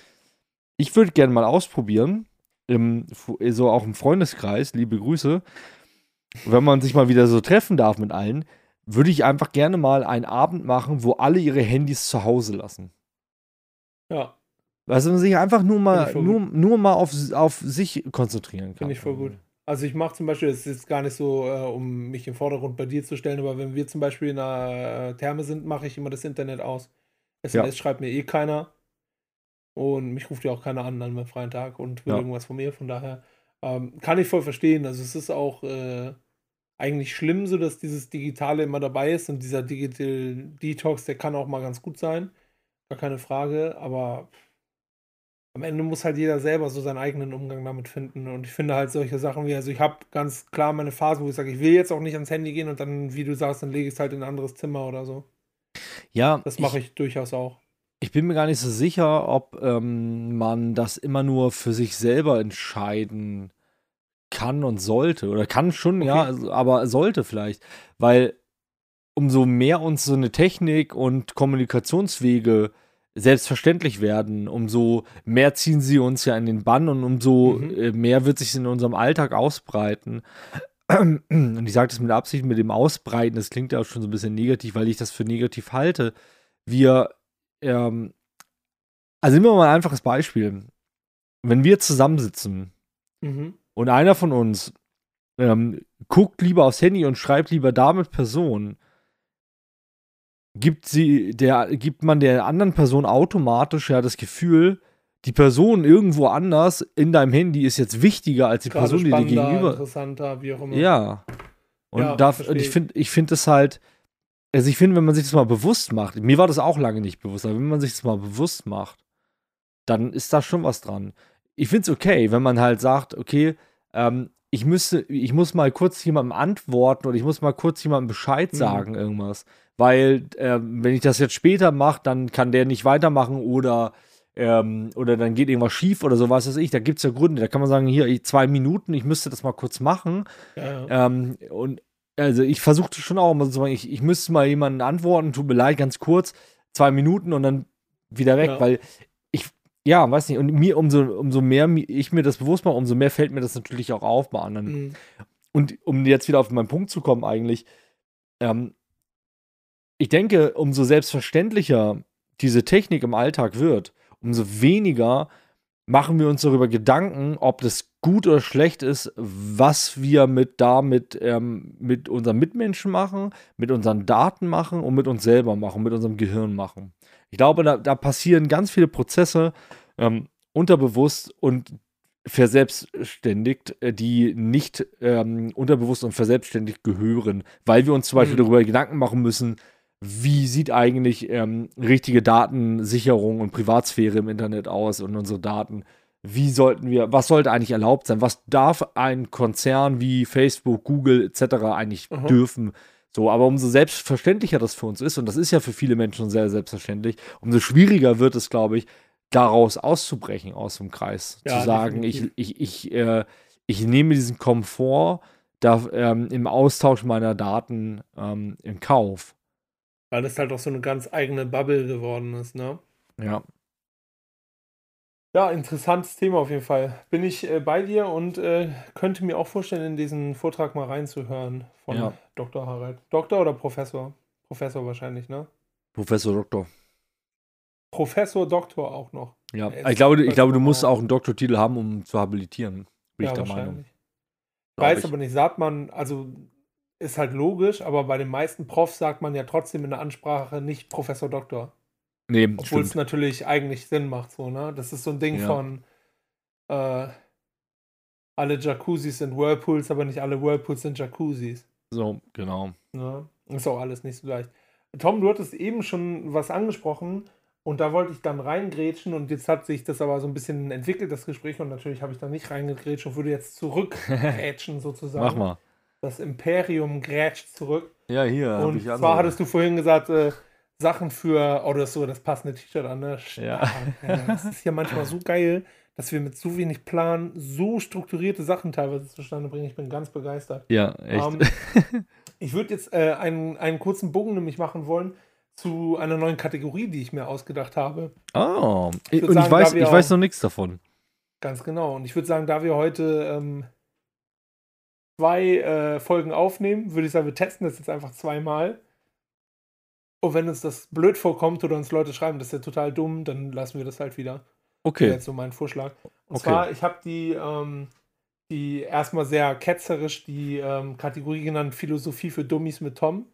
Ich würde gerne mal ausprobieren, im, so auch im Freundeskreis, liebe Grüße, wenn man sich mal wieder so treffen darf mit allen, würde ich einfach gerne mal einen Abend machen, wo alle ihre Handys zu Hause lassen. Ja, du, man sich einfach nur mal, nur, nur mal auf, auf sich konzentrieren kann. finde ich voll gut. Also ich mache zum Beispiel, es ist jetzt gar nicht so, äh, um mich im Vordergrund bei dir zu stellen, aber wenn wir zum Beispiel in einer Therme sind, mache ich immer das Internet aus. SMS schreibt mir eh keiner. Und mich ruft ja auch keiner an an meinem freien Tag und will Ja. irgendwas von mir. Von daher ähm, kann ich voll verstehen. Also es ist auch, äh, eigentlich schlimm, so dass dieses Digitale immer dabei ist und dieser Digital Detox, der kann auch mal ganz gut sein. Gar keine Frage, aber am Ende muss halt jeder selber so seinen eigenen Umgang damit finden. Und ich finde halt solche Sachen wie, also ich habe ganz klar meine Phase, wo ich sage, ich will jetzt auch nicht ans Handy gehen und dann, wie du sagst, dann lege ich es halt in ein anderes Zimmer oder so. Ja. Das mache ich, ich, durchaus auch. Ich bin mir gar nicht so sicher, ob ähm, man das immer nur für sich selber entscheiden kann und sollte. Oder kann schon, okay. ja, also, aber sollte vielleicht. Weil umso mehr uns so eine Technik und Kommunikationswege selbstverständlich werden, umso mehr ziehen sie uns ja in den Bann und umso mhm. Äh, mehr wird sich in unserem Alltag ausbreiten. Und ich sage das mit Absicht mit dem Ausbreiten, das klingt ja auch schon so ein bisschen negativ, weil ich das für negativ halte. Wir, ähm, also nehmen wir mal ein einfaches Beispiel. Wenn wir zusammensitzen mhm. und einer von uns ähm, guckt lieber aufs Handy und schreibt lieber da mit Personen, gibt sie der gibt man der anderen Person automatisch ja das Gefühl, die Person irgendwo anders in deinem Handy ist jetzt wichtiger als die Gerade Person, die dir gegenüber. Interessanter, wie auch immer. Ja. Und, ja, da, und ich finde, ich finde das halt, also ich finde, wenn man sich das mal bewusst macht, mir war das auch lange nicht bewusst, aber wenn man sich das mal bewusst macht, dann ist da schon was dran. Ich finde es okay, wenn man halt sagt, okay, ähm, ich müsste, ich muss mal kurz jemandem antworten oder ich muss mal kurz jemandem Bescheid mhm. sagen, mhm. irgendwas weil äh, wenn ich das jetzt später mache, dann kann der nicht weitermachen oder ähm, oder dann geht irgendwas schief oder so, was weiß ich. Da gibt es ja Gründe. Da kann man sagen, hier zwei Minuten, ich müsste das mal kurz machen. Ja, ja. Ähm, und also ich versuche schon auch immer so zu sagen, ich, ich müsste mal jemanden antworten, tut mir leid, ganz kurz, zwei Minuten und dann wieder weg, ja. weil ich, ja, weiß nicht, und mir, umso, umso mehr ich mir das bewusst mache, umso mehr fällt mir das natürlich auch auf bei anderen. Mhm. Und um jetzt wieder auf meinen Punkt zu kommen, eigentlich, ähm, ich denke, umso selbstverständlicher diese Technik im Alltag wird, umso weniger machen wir uns darüber Gedanken, ob das gut oder schlecht ist, was wir mit damit ähm, mit unseren Mitmenschen machen, mit unseren Daten machen und mit uns selber machen, mit unserem Gehirn machen. Ich glaube, da, da passieren ganz viele Prozesse ähm, unterbewusst und verselbstständigt, äh, die nicht ähm, unterbewusst und verselbstständigt gehören, weil wir uns zum Beispiel mhm. darüber Gedanken machen müssen, wie sieht eigentlich ähm, richtige Datensicherung und Privatsphäre im Internet aus und unsere Daten. Wie sollten wir, was sollte eigentlich erlaubt sein? Was darf ein Konzern wie Facebook, Google etc. eigentlich mhm. dürfen? So, aber umso selbstverständlicher das für uns ist, und das ist ja für viele Menschen sehr selbstverständlich, umso schwieriger wird es, glaube ich, daraus auszubrechen aus dem Kreis. Ja, zu sagen, definitiv. ich, ich, ich, äh, ich nehme diesen Komfort da, ähm, im Austausch meiner Daten ähm, in Kauf. Weil das halt auch so eine ganz eigene Bubble geworden ist, ne? Ja. Ja, interessantes Thema auf jeden Fall. Bin ich äh, bei dir und äh, könnte mir auch vorstellen, in diesen Vortrag mal reinzuhören von ja. Dr. Harald. Doktor oder Professor? Professor wahrscheinlich, ne? Professor Doktor. Professor Doktor auch noch. Ja, ich glaube, ich glaube, du musst auch einen Doktortitel haben, um zu habilitieren. Bin ja, ich der Meinung. Ich weiß ich. aber nicht, sagt man, also ist halt logisch, aber bei den meisten Profs sagt man ja trotzdem in der Ansprache nicht Professor Doktor. Nee, Obwohl es natürlich eigentlich Sinn macht, so, ne? Das ist so ein Ding ja. von äh, alle Jacuzzis sind Whirlpools, aber nicht alle Whirlpools sind Jacuzzis. So, genau. Ja, ist auch alles nicht so leicht. Tom, du hattest eben schon was angesprochen und da wollte ich dann reingrätschen und jetzt hat sich das aber so ein bisschen entwickelt, das Gespräch, und natürlich habe ich da nicht reingegrätscht und würde jetzt zurückgrätschen sozusagen. Mach mal. Das Imperium grätscht zurück. Ja, hier. Und zwar andere. hattest du vorhin gesagt, äh, Sachen für, oh, das so das passende T-Shirt an, ne? Ja. Das ist ja manchmal so geil, dass wir mit so wenig Plan so strukturierte Sachen teilweise zustande bringen. Ich bin ganz begeistert. Ja, echt. Ähm, ich würde jetzt äh, einen, einen kurzen Bogen nämlich machen wollen zu einer neuen Kategorie, die ich mir ausgedacht habe. Oh, ich und sagen, ich, weiß, ich weiß noch nichts davon. Ganz genau. Und ich würde sagen, da wir heute ähm, zwei äh, Folgen aufnehmen, würde ich sagen, wir testen das jetzt einfach zweimal. Und wenn uns das blöd vorkommt oder uns Leute schreiben, das ist ja total dumm, dann lassen wir das halt wieder. Okay. Das jetzt so mein Vorschlag. Und okay. zwar, ich habe die, ähm, die erstmal sehr ketzerisch die ähm, Kategorie genannt Philosophie für Dummies mit Tom.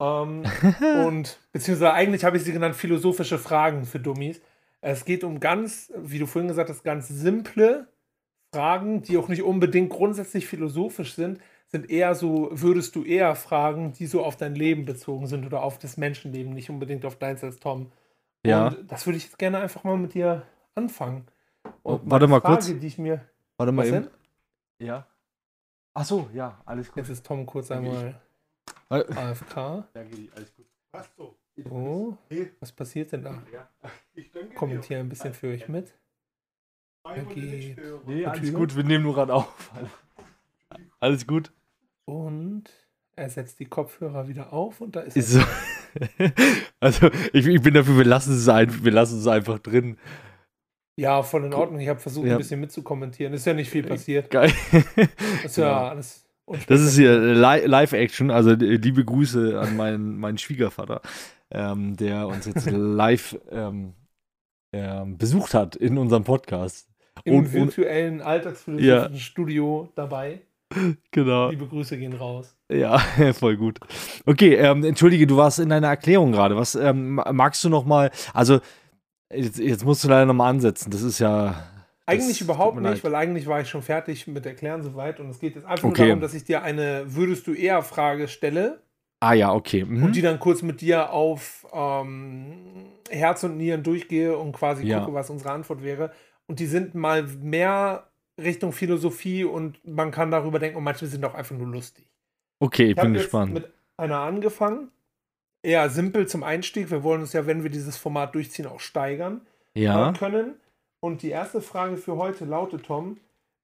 Ähm, und beziehungsweise eigentlich habe ich sie genannt philosophische Fragen für Dummies. Es geht um ganz, wie du vorhin gesagt hast, ganz simple Fragen, die auch nicht unbedingt grundsätzlich philosophisch sind, sind eher so, würdest du eher Fragen, die so auf dein Leben bezogen sind oder auf das Menschenleben, nicht unbedingt auf deins als Tom. Ja. Und das würde ich jetzt gerne einfach mal mit dir anfangen. Oh, Und warte mal kurz. die ich mir. Warte mal eben. denn? Ja. Ach so, ja, alles gut. Jetzt ist Tom kurz einmal Äh, AFK. Danke, alles gut. Passt so. Oh, was passiert denn da? Ich danke Kommentiere ein bisschen für euch mit. Okay. Nee, alles Entschuldigung? gut, wir nehmen nur gerade auf. Alles gut. Und er setzt die Kopfhörer wieder auf und da ist, Ist so. Also, ich, ich bin dafür, wir lassen es ein, wir lassen es einfach drin. Ja, voll in Ordnung. Ich habe versucht, Ja. ein bisschen mitzukommentieren. Ist ja nicht viel passiert. Geil. Ist ja Genau. alles. Das ist hier Li- Live-Action, also äh, liebe Grüße an meinen, meinen Schwiegervater, ähm, der uns jetzt live ähm, ähm, besucht hat in unserem Podcast. Im und- virtuellen alltagsphilosophischen Studio dabei. Genau. Liebe Grüße gehen raus. Ja, voll gut. Okay, ähm, entschuldige, du warst in deiner Erklärung gerade. Was ähm, magst du noch mal? Also jetzt, jetzt musst du leider noch mal ansetzen. Das ist ja Eigentlich überhaupt nicht, leid. weil eigentlich war ich schon fertig mit Erklären soweit und es geht jetzt einfach Okay. nur darum, dass ich dir eine Würdest du eher Frage stelle Ah ja, okay. Mhm. und die dann kurz mit dir auf ähm, Herz und Nieren durchgehe und quasi Ja. gucke, was unsere Antwort wäre. Und die sind mal mehr Richtung Philosophie und man kann darüber denken und manche sind auch einfach nur lustig. okay, ich Ich bin jetzt gespannt. mit einer angefangen. Eher simpel zum Einstieg. Wir wollen uns ja, wenn wir dieses Format durchziehen, auch steigern Ja. äh, können. Und die erste Frage für heute lautet, Tom,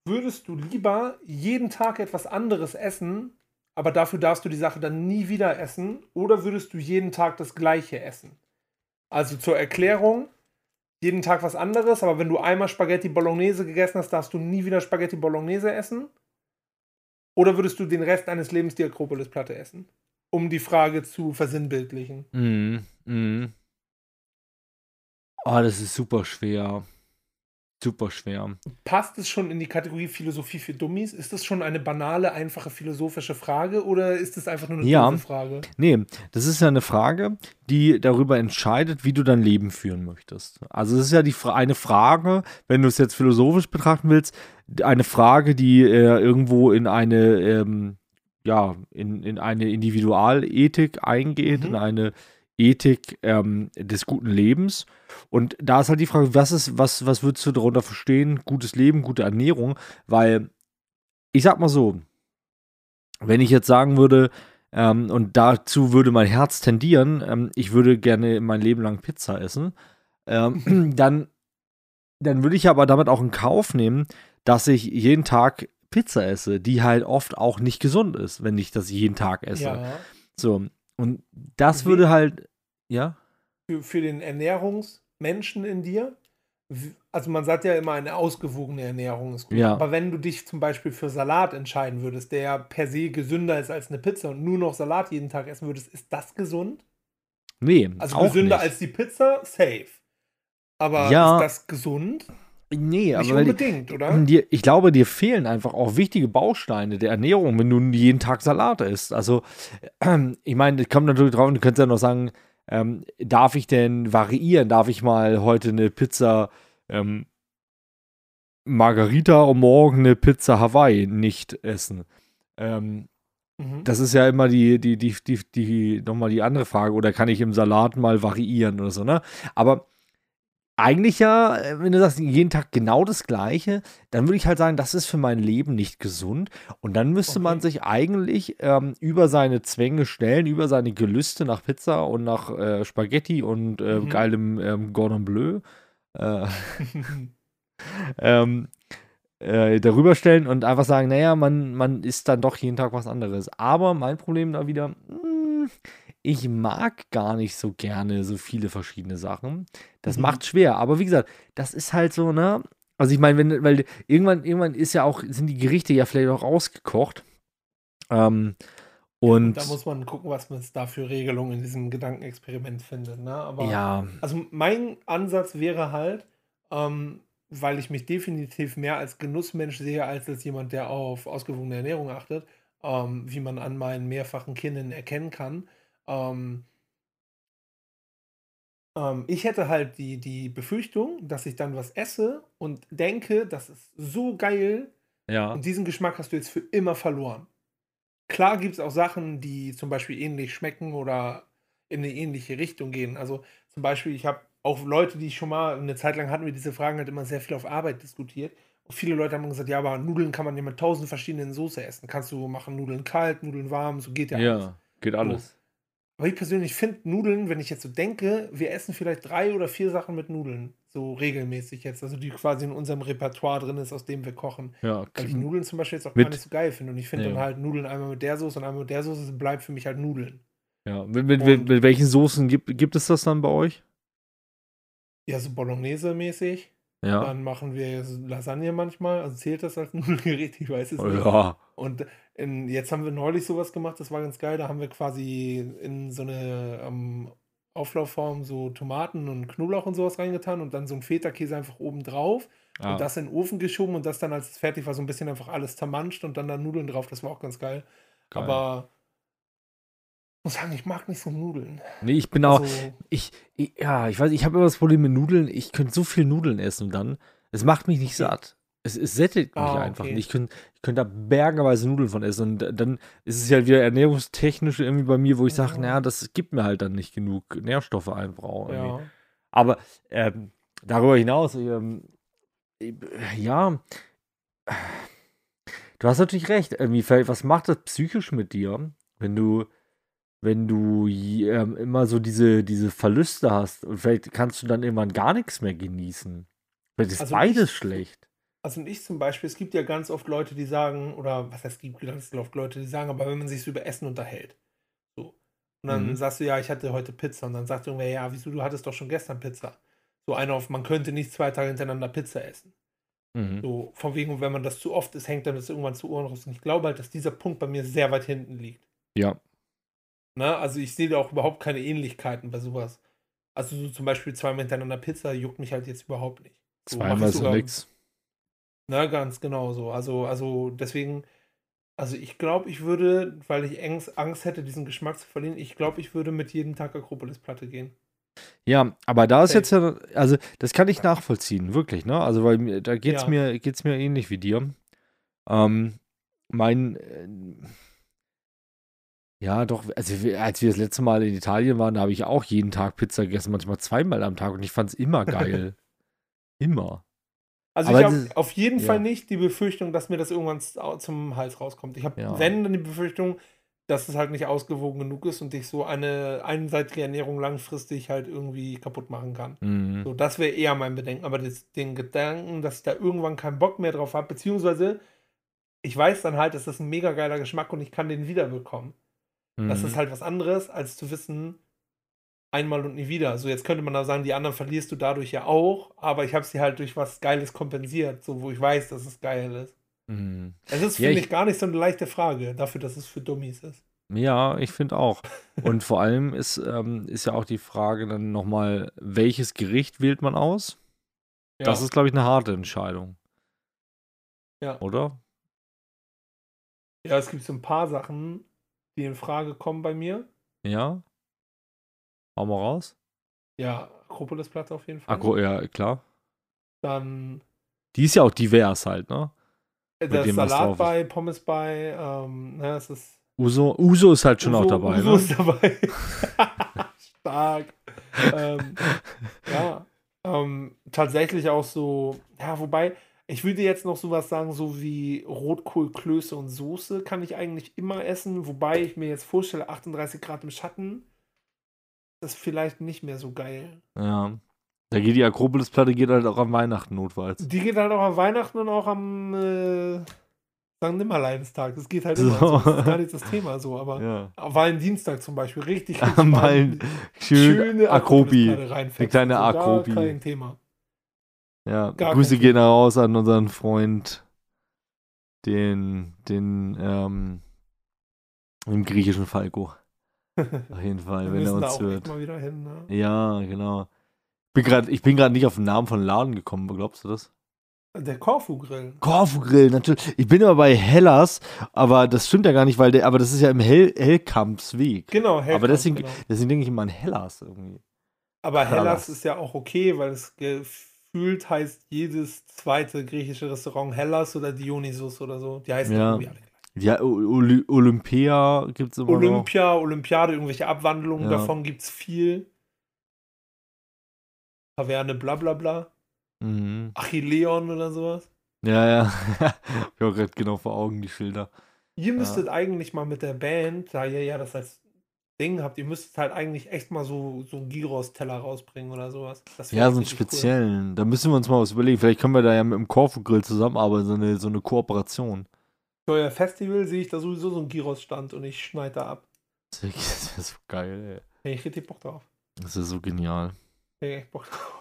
würdest du lieber jeden Tag etwas anderes essen, aber dafür darfst du die Sache dann nie wieder essen, oder würdest du jeden Tag das gleiche essen? Also zur Erklärung, jeden Tag was anderes, aber wenn du einmal Spaghetti Bolognese gegessen hast, darfst du nie wieder Spaghetti Bolognese essen? Oder würdest du den Rest deines Lebens die Akropolis-Platte essen? Um die Frage zu versinnbildlichen. Mhm. Mhm. Ah, das ist super schwer. Super schwer. Passt es schon in die Kategorie Philosophie für Dummies? Ist das schon eine banale, einfache philosophische Frage oder ist es einfach nur eine Ja. Frage? Nee, das ist ja eine Frage, die darüber entscheidet, wie du dein Leben führen möchtest. Also es ist ja die eine Frage, wenn du es jetzt philosophisch betrachten willst, eine Frage, die äh, irgendwo in eine ähm, ja, in, in eine Individualethik eingeht, Mhm. in eine Ethik ähm, des guten Lebens. Und da ist halt die Frage, was ist, was, was würdest du darunter verstehen? Gutes Leben, gute Ernährung, weil ich sag mal so, wenn ich jetzt sagen würde, ähm, und dazu würde mein Herz tendieren, ähm, ich würde gerne mein Leben lang Pizza essen, ähm, dann, dann würde ich aber damit auch in Kauf nehmen, dass ich jeden Tag Pizza esse, die halt oft auch nicht gesund ist, wenn ich das jeden Tag esse. Ja. So, und das würde halt, ja, Für, für den Ernährungsmenschen in dir, also man sagt ja immer, eine ausgewogene Ernährung ist gut. Ja. Aber wenn du dich zum Beispiel für Salat entscheiden würdest, der ja per se gesünder ist als eine Pizza und nur noch Salat jeden Tag essen würdest, ist das gesund? nee, Also auch gesünder nicht. als die Pizza? Safe. Aber Ja. ist das gesund? nee, Nicht aber weil die, unbedingt, oder? Dir, ich glaube, dir fehlen einfach auch wichtige Bausteine der Ernährung, wenn du jeden Tag Salat isst. Also, ich meine, das kommt natürlich drauf, du könntest ja noch sagen, ähm, darf ich denn variieren? Darf ich mal heute eine Pizza ähm, Margarita und morgen eine Pizza Hawaii nicht essen? Ähm, Mhm. das ist ja immer die, die, die, die, die, nochmal die andere Frage. Oder kann ich im Salat mal variieren oder so, ne? Aber eigentlich ja, äh, wenn du sagst, jeden Tag genau das Gleiche, dann würde ich halt sagen, das ist für mein Leben nicht gesund. Und dann müsste man Okay. sich eigentlich ähm, über seine Zwänge stellen, über seine Gelüste nach Pizza und nach äh, Spaghetti und äh, Mhm. geilem ähm, Gordon Bleu äh, ähm, äh, darüber stellen und einfach sagen, naja, man, man isst dann doch jeden Tag was anderes. Aber mein Problem da wieder, mh, ich mag gar nicht so gerne so viele verschiedene Sachen. Das Mhm. macht schwer. Aber wie gesagt, das ist halt so, ne? Also ich meine, wenn, weil irgendwann, irgendwann ist ja auch, sind die Gerichte ja vielleicht auch ausgekocht. Ähm, und da muss man gucken, was man da für Regelungen in diesem Gedankenexperiment findet. Ne? Aber ja, Also mein Ansatz wäre halt, ähm, weil ich mich definitiv mehr als Genussmensch sehe, als als jemand, der auf ausgewogene Ernährung achtet, ähm, wie man an meinen mehrfachen Kindern erkennen kann. Ähm, ähm, ich hätte halt die, die Befürchtung, dass ich dann was esse und denke, das ist so geil ja. und diesen Geschmack hast du jetzt für immer verloren. klar gibt es auch Sachen, die zum Beispiel ähnlich schmecken oder in eine ähnliche Richtung gehen. Also zum Beispiel, ich habe auch Leute, die schon mal eine Zeit lang hatten wir diese Fragen halt immer sehr viel auf Arbeit diskutiert. Und viele Leute haben gesagt, ja, aber Nudeln kann man ja mit tausend verschiedenen Soße essen. Kannst du machen Nudeln kalt, Nudeln warm, so geht ja, alles. Ja, geht alles. Aber ich persönlich finde Nudeln, wenn ich jetzt so denke, wir essen vielleicht drei oder vier Sachen mit Nudeln. So regelmäßig jetzt. Also die quasi in unserem Repertoire drin ist, aus dem wir kochen. Ja, Weil ich Nudeln zum Beispiel jetzt auch Mit- gar nicht so geil finde. Und ich finde Ja. dann halt Nudeln einmal mit der Soße und einmal mit der Soße bleibt für mich halt Nudeln. ja. Mit, mit, Und- mit, welchen Soßen gibt, gibt es das dann bei euch? Ja, so Bolognese-mäßig. Ja. Dann machen wir Lasagne manchmal. Also zählt das als Nudelgericht? Ich weiß es nicht. Ja. Und in, jetzt haben wir neulich sowas gemacht, das war ganz geil. Da haben wir quasi in so eine ähm, Auflaufform so Tomaten und Knoblauch und sowas reingetan und dann so ein Feta-Käse einfach oben drauf Ah. und das in den Ofen geschoben und das dann, als es fertig war, so ein bisschen einfach alles zermanscht und dann da Nudeln drauf. Das war auch ganz geil. Geil. Aber ich muss sagen, ich mag nicht so Nudeln. Nee, ich bin auch. Also, Ich, ich, ja, ich weiß, ich habe immer das Problem mit Nudeln. Ich könnte so viel Nudeln essen dann. Es macht mich nicht satt. Es, es sättigt mich Ah, einfach okay. nicht. Ich könnte könnt da bergenweise Nudeln von essen. Und dann ist es ja wieder ernährungstechnisch irgendwie bei mir, wo ich sage, Ja. naja, das gibt mir halt dann nicht genug Nährstoffe einfach irgendwie. ja. Aber ähm, darüber hinaus, ähm, äh, ja, du hast natürlich recht. Irgendwie, was macht das psychisch mit dir, wenn du, wenn du ähm, immer so diese, diese Verluste hast und vielleicht kannst du dann irgendwann gar nichts mehr genießen. Vielleicht ist Also beides schlecht. Also und ich zum Beispiel, es gibt ja ganz oft Leute, die sagen, oder was heißt, es gibt ganz oft Leute, die sagen, aber wenn man sich so über Essen unterhält, so. Und dann Mhm. sagst du, ja, ich hatte heute Pizza. Und dann sagt irgendwer, ja, wieso, du hattest doch schon gestern Pizza. So einer auf, man könnte nicht zwei Tage hintereinander Pizza essen. Mhm. So, von wegen, wenn man das zu oft isst, hängt dann das irgendwann zu Ohren raus. Und ich glaube halt, dass dieser Punkt bei mir sehr weit hinten liegt. Ja. Ne? Also ich sehe da auch überhaupt keine Ähnlichkeiten bei sowas. Also so zum Beispiel zweimal hintereinander Pizza juckt mich halt jetzt überhaupt nicht. So, mach ich Zweimal ist ja sogar- nix. Na, ganz genau so. Also, also deswegen, also ich glaube, ich würde, weil ich Angst, Angst hätte, diesen Geschmack zu verlieren, ich glaube, ich würde mit jedem Tag Akropolis-Platte gehen. Ja, aber da ist jetzt ja, also das kann ich nachvollziehen, wirklich, ne? Also weil mir- da geht's Ja. mir geht's mir ähnlich wie dir. Ähm, mein äh, ja, doch, also als wir das letzte Mal in Italien waren, da habe ich auch jeden Tag Pizza gegessen, manchmal zweimal am Tag und ich fand's immer geil. immer. Also Aber ich habe das- auf jeden ja. Fall nicht die Befürchtung, dass mir das irgendwann zum Hals rauskommt. Ich habe, Ja. wenn, dann die Befürchtung, dass es halt nicht ausgewogen genug ist und ich so eine einseitige Ernährung langfristig halt irgendwie kaputt machen kann. Mhm. So, das wäre eher mein Bedenken. Aber das, den Gedanken, dass ich da irgendwann keinen Bock mehr drauf habe, beziehungsweise ich weiß dann halt, das ist ein mega geiler Geschmack und ich kann den wiederbekommen. Das Mhm. ist halt was anderes, als zu wissen, einmal und nie wieder. So, jetzt könnte man da sagen, die anderen verlierst du dadurch ja auch, aber ich habe sie halt durch was Geiles kompensiert, so wo ich weiß, dass es geil ist. Mhm. Es ist, Ja, finde ich- ich, gar nicht so eine leichte Frage, dafür, dass es für Dummies ist. Ja, ich finde auch. Und vor allem ist, ähm, ist ja auch die Frage dann nochmal, welches Gericht wählt man aus? Das ist, glaube ich, eine harte Entscheidung. Ja. Oder? ja, es gibt so ein paar Sachen, die in Frage kommen bei mir. Ja? Hau mal raus. Ja, Akropolis-Platte auf jeden Fall. Akku, ja, klar. Dann Die ist ja auch divers halt, ne? äh, Mit das dem, was Salat bei, Pommes bei, ähm, ne, es ist Uso, Uso ist halt schon auch Uso- dabei, Uso ne? ist dabei. Stark. ähm, ja. Ähm, tatsächlich auch so, ja, wobei, ich würde jetzt noch sowas sagen, so wie Rotkohl, Klöße und Soße kann ich eigentlich immer essen, wobei ich mir jetzt vorstelle, 38 Grad im Schatten, das ist vielleicht nicht mehr so geil. Ja. Da geht die Akropolis-Platte geht halt auch am Weihnachten notfalls. Die geht halt auch am Weihnachten und auch am äh, St. Nimmerleinstag. Das geht halt immer. So. So. Das ist gar nicht das Thema so, aber Ja. am Valentinstag zum Beispiel richtig Am entspannt. Wein- schön schöne reinfetzen. Eine kleine so, gar Akrobi. Kein Thema. Ja. Gar Grüße gehen raus an unseren Freund, den, den, ähm, im griechischen Falco. Auf jeden Fall, wenn er uns hört. hin. Ne? Ja, genau. Bin grad, ich bin gerade nicht auf den Namen von Laden gekommen, glaubst du das? Der Korfu-Grill. Korfu Grill, natürlich. Ich bin immer bei Hellas, aber das stimmt ja gar nicht, weil der, aber das ist ja im Hell, Hellkampsweg. Genau, aber Hellkamp, deswegen, genau. deswegen denke ich immer an Hellas irgendwie. Aber Hellas. Hellas ist ja auch okay, weil es gefühlt heißt jedes zweite griechische Restaurant Hellas oder Dionysus oder so. Die heißen Ja. irgendwie alle. Ja, O- Oly Olympia gibt es immer noch. Olympia, Olympiade, irgendwelche Abwandlungen Ja. davon gibt es viel. Taverne, bla bla bla. Mhm. Achilleon oder sowas. Ja, ja. ich habe gerade genau vor Augen die Schilder. Ihr müsstet eigentlich mal mit der Band, da ihr ja das als Ding habt, ihr müsstet halt eigentlich echt mal so, so einen Gyros-Teller rausbringen oder sowas. Ja, so einen richtig cool. speziellen. Da müssen wir uns mal was überlegen. Vielleicht können wir da ja mit dem Corfu-Grill zusammenarbeiten, so eine, so eine Kooperation. Euer Festival sehe ich da sowieso so einen Gyros-Stand und ich schneide da ab. Das wär so geil, ey. Hätte ich richtig Bock drauf. Das ist so genial. Hätte ich echt Bock drauf.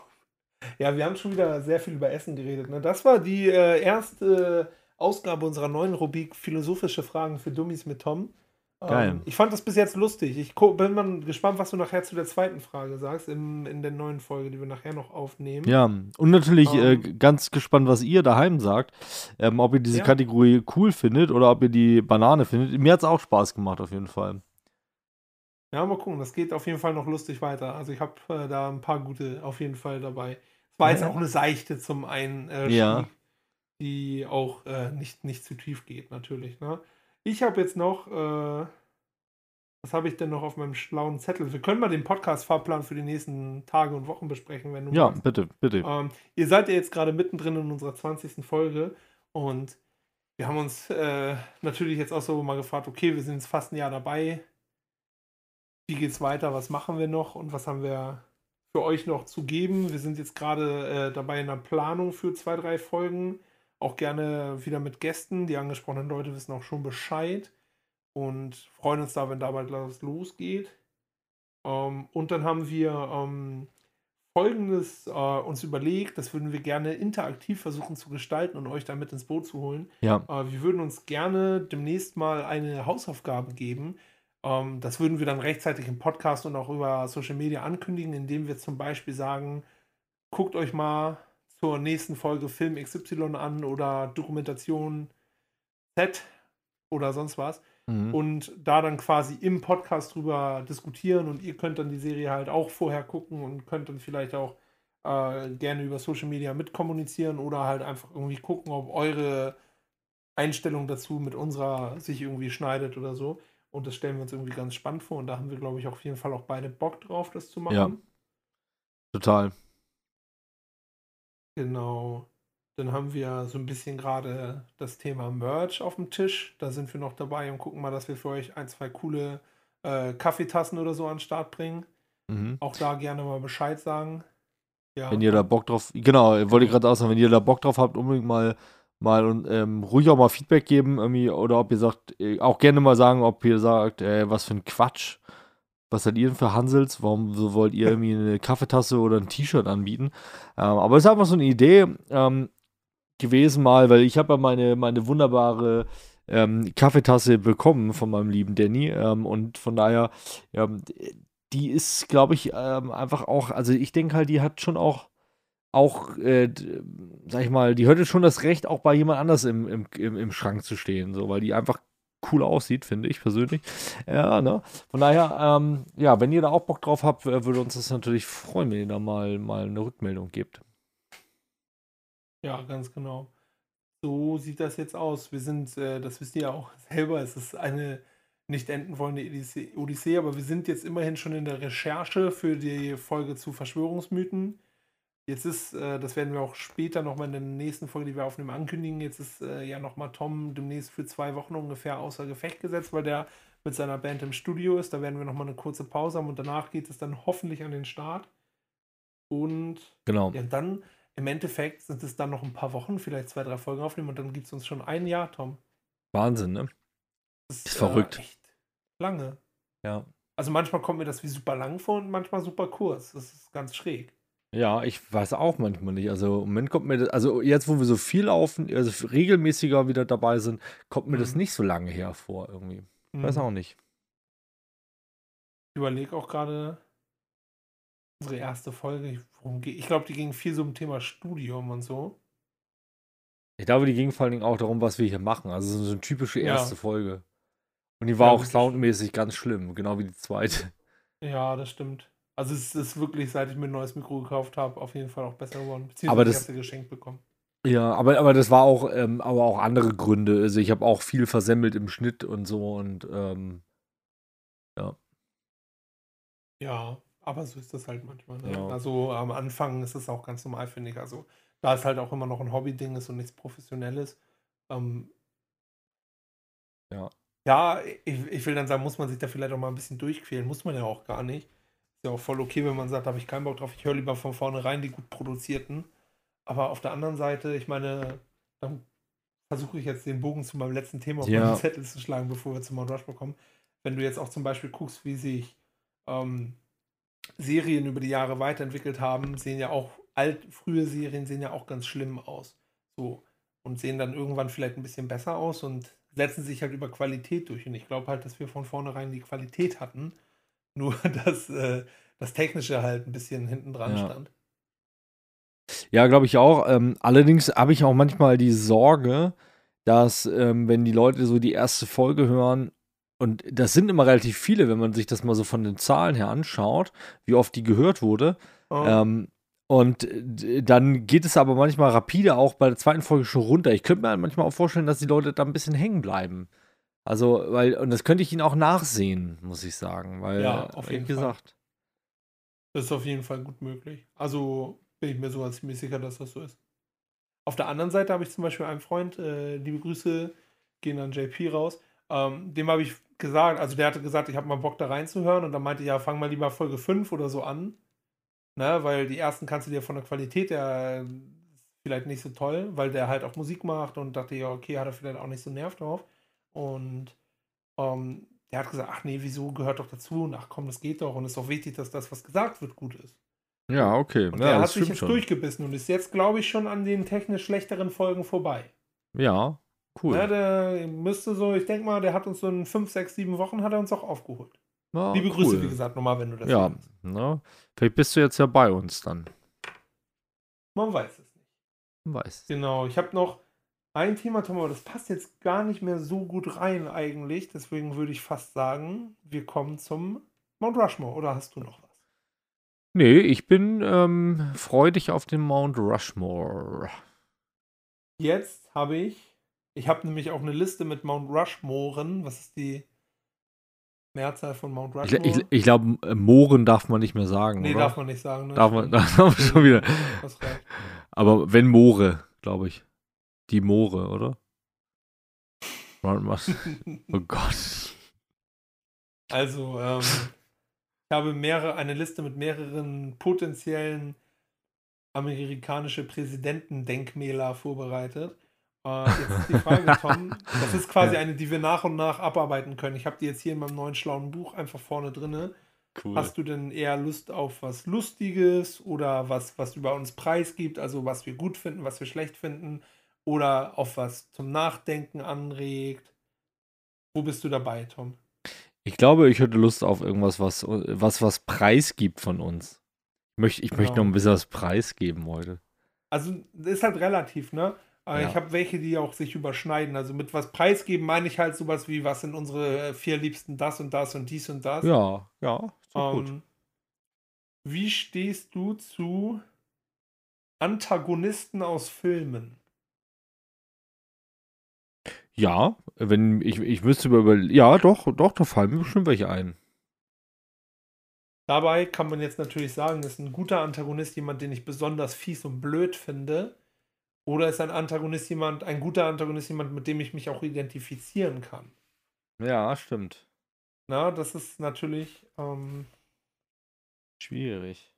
Ja, wir haben schon wieder sehr viel über Essen geredet. Ne? Das war die äh, erste Ausgabe unserer neuen Rubrik Philosophische Fragen für Dummies mit Tom. Geil. Ähm, ich fand das bis jetzt lustig. Ich bin mal gespannt, was du nachher zu der zweiten Frage sagst, im, in der neuen Folge, die wir nachher noch aufnehmen. Ja, und natürlich äh, Ähm. ganz gespannt, was ihr daheim sagt. Ähm, ob ihr diese Ja. Kategorie cool findet oder ob ihr die Banane findet. Mir hat es auch Spaß gemacht, auf jeden Fall. Ja, mal gucken. Das geht auf jeden Fall noch lustig weiter. Also ich habe äh, da ein paar gute auf jeden Fall dabei. Es war jetzt auch eine seichte zum Einstieg, Ja. die auch äh, nicht, nicht zu tief geht, natürlich. Ne? Ich habe jetzt noch, äh, was habe ich denn noch auf meinem schlauen Zettel? Wir können mal den Podcast-Fahrplan für die nächsten Tage und Wochen besprechen, wenn du Ja, magst. bitte, bitte. Ähm, ihr seid ja jetzt gerade mittendrin in unserer 20. Folge und wir haben uns äh, natürlich jetzt auch so mal gefragt, okay, wir sind jetzt fast ein Jahr dabei. Wie geht's weiter? Was machen wir noch und was haben wir für euch noch zu geben? Wir sind jetzt gerade äh, dabei in der Planung für zwei, drei Folgen. Auch gerne wieder mit Gästen. Die angesprochenen Leute wissen auch schon Bescheid und freuen uns da, wenn da bald was losgeht. Ähm, und dann haben wir ähm, Folgendes äh, uns überlegt, das würden wir gerne interaktiv versuchen zu gestalten und euch damit ins Boot zu holen. Ja, Äh, wir würden uns gerne demnächst mal eine Hausaufgabe geben. Ähm, das würden wir dann rechtzeitig im Podcast und auch über Social Media ankündigen, indem wir zum Beispiel sagen, guckt euch mal zur nächsten Folge Film XY an oder Dokumentation Z oder sonst was mhm. und da dann quasi im Podcast drüber diskutieren und ihr könnt dann die Serie halt auch vorher gucken und könnt dann vielleicht auch äh, gerne über Social Media mitkommunizieren oder halt einfach irgendwie gucken, ob eure Einstellung dazu mit unserer sich irgendwie schneidet oder so. Und das stellen wir uns irgendwie ganz spannend vor und da haben wir, glaube ich, auf jeden Fall auch beide Bock drauf, das zu machen. Ja. total. Genau. Dann haben wir so ein bisschen gerade das Thema Merch auf dem Tisch. Da sind wir noch dabei und gucken mal, dass wir für euch ein, zwei coole äh, Kaffeetassen oder so an den Start bringen. Mhm. Auch da gerne mal Bescheid sagen. Ja. Wenn ihr da Bock drauf, genau, wollte ich gerade auch sagen, wenn ihr da Bock drauf habt, unbedingt mal, mal und ähm, ruhig auch mal Feedback geben, irgendwie, oder ob ihr sagt, äh, auch gerne mal sagen, ob ihr sagt, äh, was für ein Quatsch. Was seid ihr denn für Hansels? Warum wollt ihr irgendwie eine Kaffeetasse oder ein T-Shirt anbieten? Ähm, aber es ist einfach so eine Idee ähm, gewesen mal, weil ich habe ja meine, meine wunderbare ähm, Kaffeetasse bekommen von meinem lieben Danny ähm, und von daher, ähm, die ist, glaube ich, ähm, einfach auch, also ich denke halt, die hat schon auch, auch, äh, sag ich mal, die hätte schon das Recht, auch bei jemand anders im, im, im, im Schrank zu stehen, so, weil die einfach cool aussieht, finde ich persönlich. Ja, ne? Von daher, ähm, ja, wenn ihr da auch Bock drauf habt, äh, würde uns das natürlich freuen, wenn ihr da mal, mal eine Rückmeldung gebt. Ja, ganz genau. So sieht das jetzt aus. Wir sind, äh, das wisst ihr ja auch selber, es ist eine nicht enden wollende Odyssee, Odyssee, aber wir sind jetzt immerhin schon in der Recherche für die Folge zu Verschwörungsmythen. Jetzt ist, äh, das werden wir auch später nochmal in der nächsten Folge, die wir aufnehmen, ankündigen. Jetzt ist äh, ja nochmal Tom demnächst für zwei Wochen ungefähr außer Gefecht gesetzt, weil der mit seiner Band im Studio ist. Da werden wir nochmal eine kurze Pause haben und danach geht es dann hoffentlich an den Start. Und Genau. ja, dann im Endeffekt sind es dann noch ein paar Wochen, vielleicht zwei, drei Folgen aufnehmen und dann gibt es uns schon ein Jahr, Tom. Wahnsinn, ne? Das Ist verrückt. Äh, echt lange. Ja. Also manchmal kommt mir das wie super lang vor und manchmal super kurz. Das ist ganz schräg. Ja, ich weiß auch manchmal nicht. Also im Moment kommt mir das, also jetzt, wo wir so viel laufen, also regelmäßiger wieder dabei sind, kommt mir das Mhm. nicht so lange hervor irgendwie. Hm. Weiß auch nicht. Ich überlege auch gerade unsere erste Folge. Worum geht? Ich glaube, die ging viel so um Thema Studium und so. Ich glaube, die ging vor allen Dingen auch darum, was wir hier machen. Also so eine typische Ja. erste Folge. Und die war Ja, auch soundmäßig ganz schlimm, genau wie die zweite. Ja, das stimmt. Also es ist wirklich, seit ich mir ein neues Mikro gekauft habe, auf jeden Fall auch besser geworden. Beziehungsweise Aber ich das- habe sie geschenkt bekommen. Ja, aber, aber das war auch, ähm, aber auch andere Gründe. Also ich habe auch viel versemmelt im Schnitt und so und ähm, ja. Ja, aber so ist das halt manchmal. Ne? Ja. Also am Anfang ist es auch ganz normal, finde ich. Also da es halt auch immer noch ein Hobby-Ding ist und nichts Professionelles. Ähm, Ja. Ja, ich, ich will dann sagen, muss man sich da vielleicht auch mal ein bisschen durchquälen. Muss man ja auch gar nicht. Ist ja auch voll okay, wenn man sagt, habe ich keinen Bock drauf. Ich höre lieber von vornherein die gut produzierten. Aber auf der anderen Seite, ich meine, dann versuche ich jetzt den Bogen zu meinem letzten Thema auf Ja. meinen Zettel zu schlagen, bevor wir zu Mount Rushmore kommen. Wenn du jetzt auch zum Beispiel guckst, wie sich ähm, Serien über die Jahre weiterentwickelt haben, sehen ja auch alt, frühe Serien sehen ja auch ganz schlimm aus. So. Und sehen dann irgendwann vielleicht ein bisschen besser aus und setzen sich halt über Qualität durch. Und ich glaube halt, dass wir von vornherein die Qualität hatten. Nur, dass äh, das Technische halt ein bisschen hinten dran Ja. stand. Ja, glaube ich auch. Ähm, allerdings habe ich auch manchmal die Sorge, dass, ähm, wenn die Leute so die erste Folge hören, und das sind immer relativ viele, wenn man sich das mal so von den Zahlen her anschaut, wie oft die gehört wurde. Oh, Ähm, und dann geht es aber manchmal rapide auch bei der zweiten Folge schon runter. Ich könnte mir halt manchmal auch vorstellen, dass die Leute da ein bisschen hängen bleiben. Also, weil, und das könnte ich ihnen auch nachsehen, muss ich sagen. Weil, Ja, auf jeden Fall. gesagt. das ist auf jeden Fall gut möglich. Also bin ich mir sogar ziemlich sicher, dass das so ist. Auf der anderen Seite habe ich zum Beispiel einen Freund, äh, liebe Grüße gehen an JP raus. Ähm, dem habe ich gesagt, also der hatte gesagt, ich habe mal Bock da reinzuhören und dann meinte ich, ja, fang mal lieber Folge 5 oder so an. Ne, weil die ersten kannst du dir von der Qualität äh, vielleicht nicht so toll, weil der halt auch Musik macht und dachte, ja, okay, hat er vielleicht auch nicht so Nerv drauf. Und ähm, der hat gesagt, ach nee, wieso gehört doch dazu? Und ach komm, das geht doch. Und es ist auch wichtig, dass das, was gesagt wird, gut ist. Ja, okay. Und ja, der hat sich jetzt schon. durchgebissen und ist jetzt, glaube ich, schon an den technisch schlechteren Folgen vorbei. Ja, cool. Ja, der müsste so, ich denke mal, der hat uns so in 5, 6, 7 Wochen hat er uns auch aufgeholt. Ja, Liebe Grüße, cool. wie gesagt, nochmal, wenn du das Ja, hörst. ne? Vielleicht bist du jetzt ja bei uns dann. Man weiß es nicht. Man weiß. Genau, ich habe noch ein Thema, Tom, aber das passt jetzt gar nicht mehr so gut rein eigentlich. Deswegen würde ich fast sagen, wir kommen zum Mount Rushmore. Oder hast du noch was? Nee, ich bin ähm, freudig auf den Mount Rushmore. Jetzt habe ich, ich habe nämlich auch eine Liste mit Mount Rushmoren. Was ist die Mehrzahl von Mount Ich, Rushmore? ich, ich glaube, äh, Mohren darf man nicht mehr sagen, nee, oder? darf man nicht sagen. Ne? Darf man, darf man schon wieder. Aber wenn Moore, glaube ich. Die Moore, oder? Oh Gott. Also, ähm, ich habe mehrere, eine Liste mit mehreren potenziellen amerikanische Präsidentendenkmäler vorbereitet. Äh, jetzt ist die Frage, Tom, das ist quasi eine, die wir nach und nach abarbeiten können. Ich habe die jetzt hier in meinem neuen schlauen Buch einfach vorne drinne. Cool. Hast du denn eher Lust auf was Lustiges oder was, was über uns preisgibt, also was wir gut finden, was wir schlecht finden oder auf was zum Nachdenken anregt? Wo bist du dabei, Tom? Ich glaube, ich hätte Lust auf irgendwas, was was, was preisgibt von uns. Ich möchte, ich möchte Genau. noch ein bisschen was preisgeben heute. Also, ist halt relativ, ne? Aber Ja. ich habe welche, die auch sich überschneiden. Also mit was preisgeben meine ich halt sowas wie, was sind unsere vier Liebsten das und das und dies und das. Ja, ja, doch gut. Ähm, wie stehst du zu Antagonisten aus Filmen? Ja, wenn ich, ich müsste über, ja, doch, doch, da fallen mir bestimmt welche ein. Dabei kann man jetzt natürlich sagen, ist ein guter Antagonist jemand, den ich besonders fies und blöd finde. Oder ist ein Antagonist jemand, ein guter Antagonist jemand, mit dem ich mich auch identifizieren kann? Ja, stimmt. Na, das ist natürlich. Ähm, Schwierig.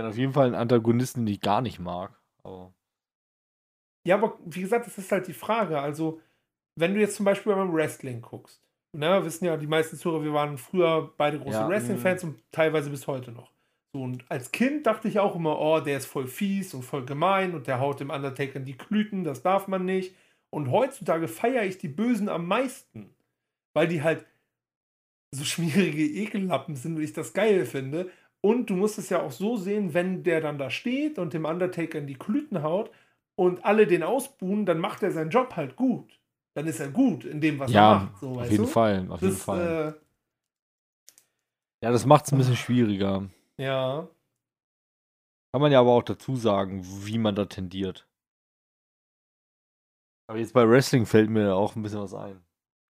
Kann auf jeden Fall einen Antagonisten, den ich gar nicht mag. Aber Ja, aber wie gesagt, das ist halt die Frage. Also, wenn du jetzt zum Beispiel beim Wrestling guckst, ne, wissen ja die meisten Zuhörer, wir waren früher beide große Ja, Wrestling-Fans und teilweise bis heute noch. So, und als Kind dachte ich auch immer, oh, der ist voll fies und voll gemein und der haut dem Undertaker in die Klüten, das darf man nicht. Und heutzutage feiere ich die Bösen am meisten, weil die halt so schmierige Ekellappen sind und ich das geil finde. Und du musst es ja auch so sehen, wenn der dann da steht und dem Undertaker in die Klüten haut und alle den ausbuhen, dann macht er seinen Job halt gut. Dann ist er gut in dem, was er ja, macht. So, auf jeden du? Fall, auf jeden Das, Fall. äh, Ja, das macht es ein bisschen schwieriger. Ja. Kann man ja aber auch dazu sagen, wie man da tendiert. Aber jetzt bei Wrestling fällt mir auch ein bisschen was ein.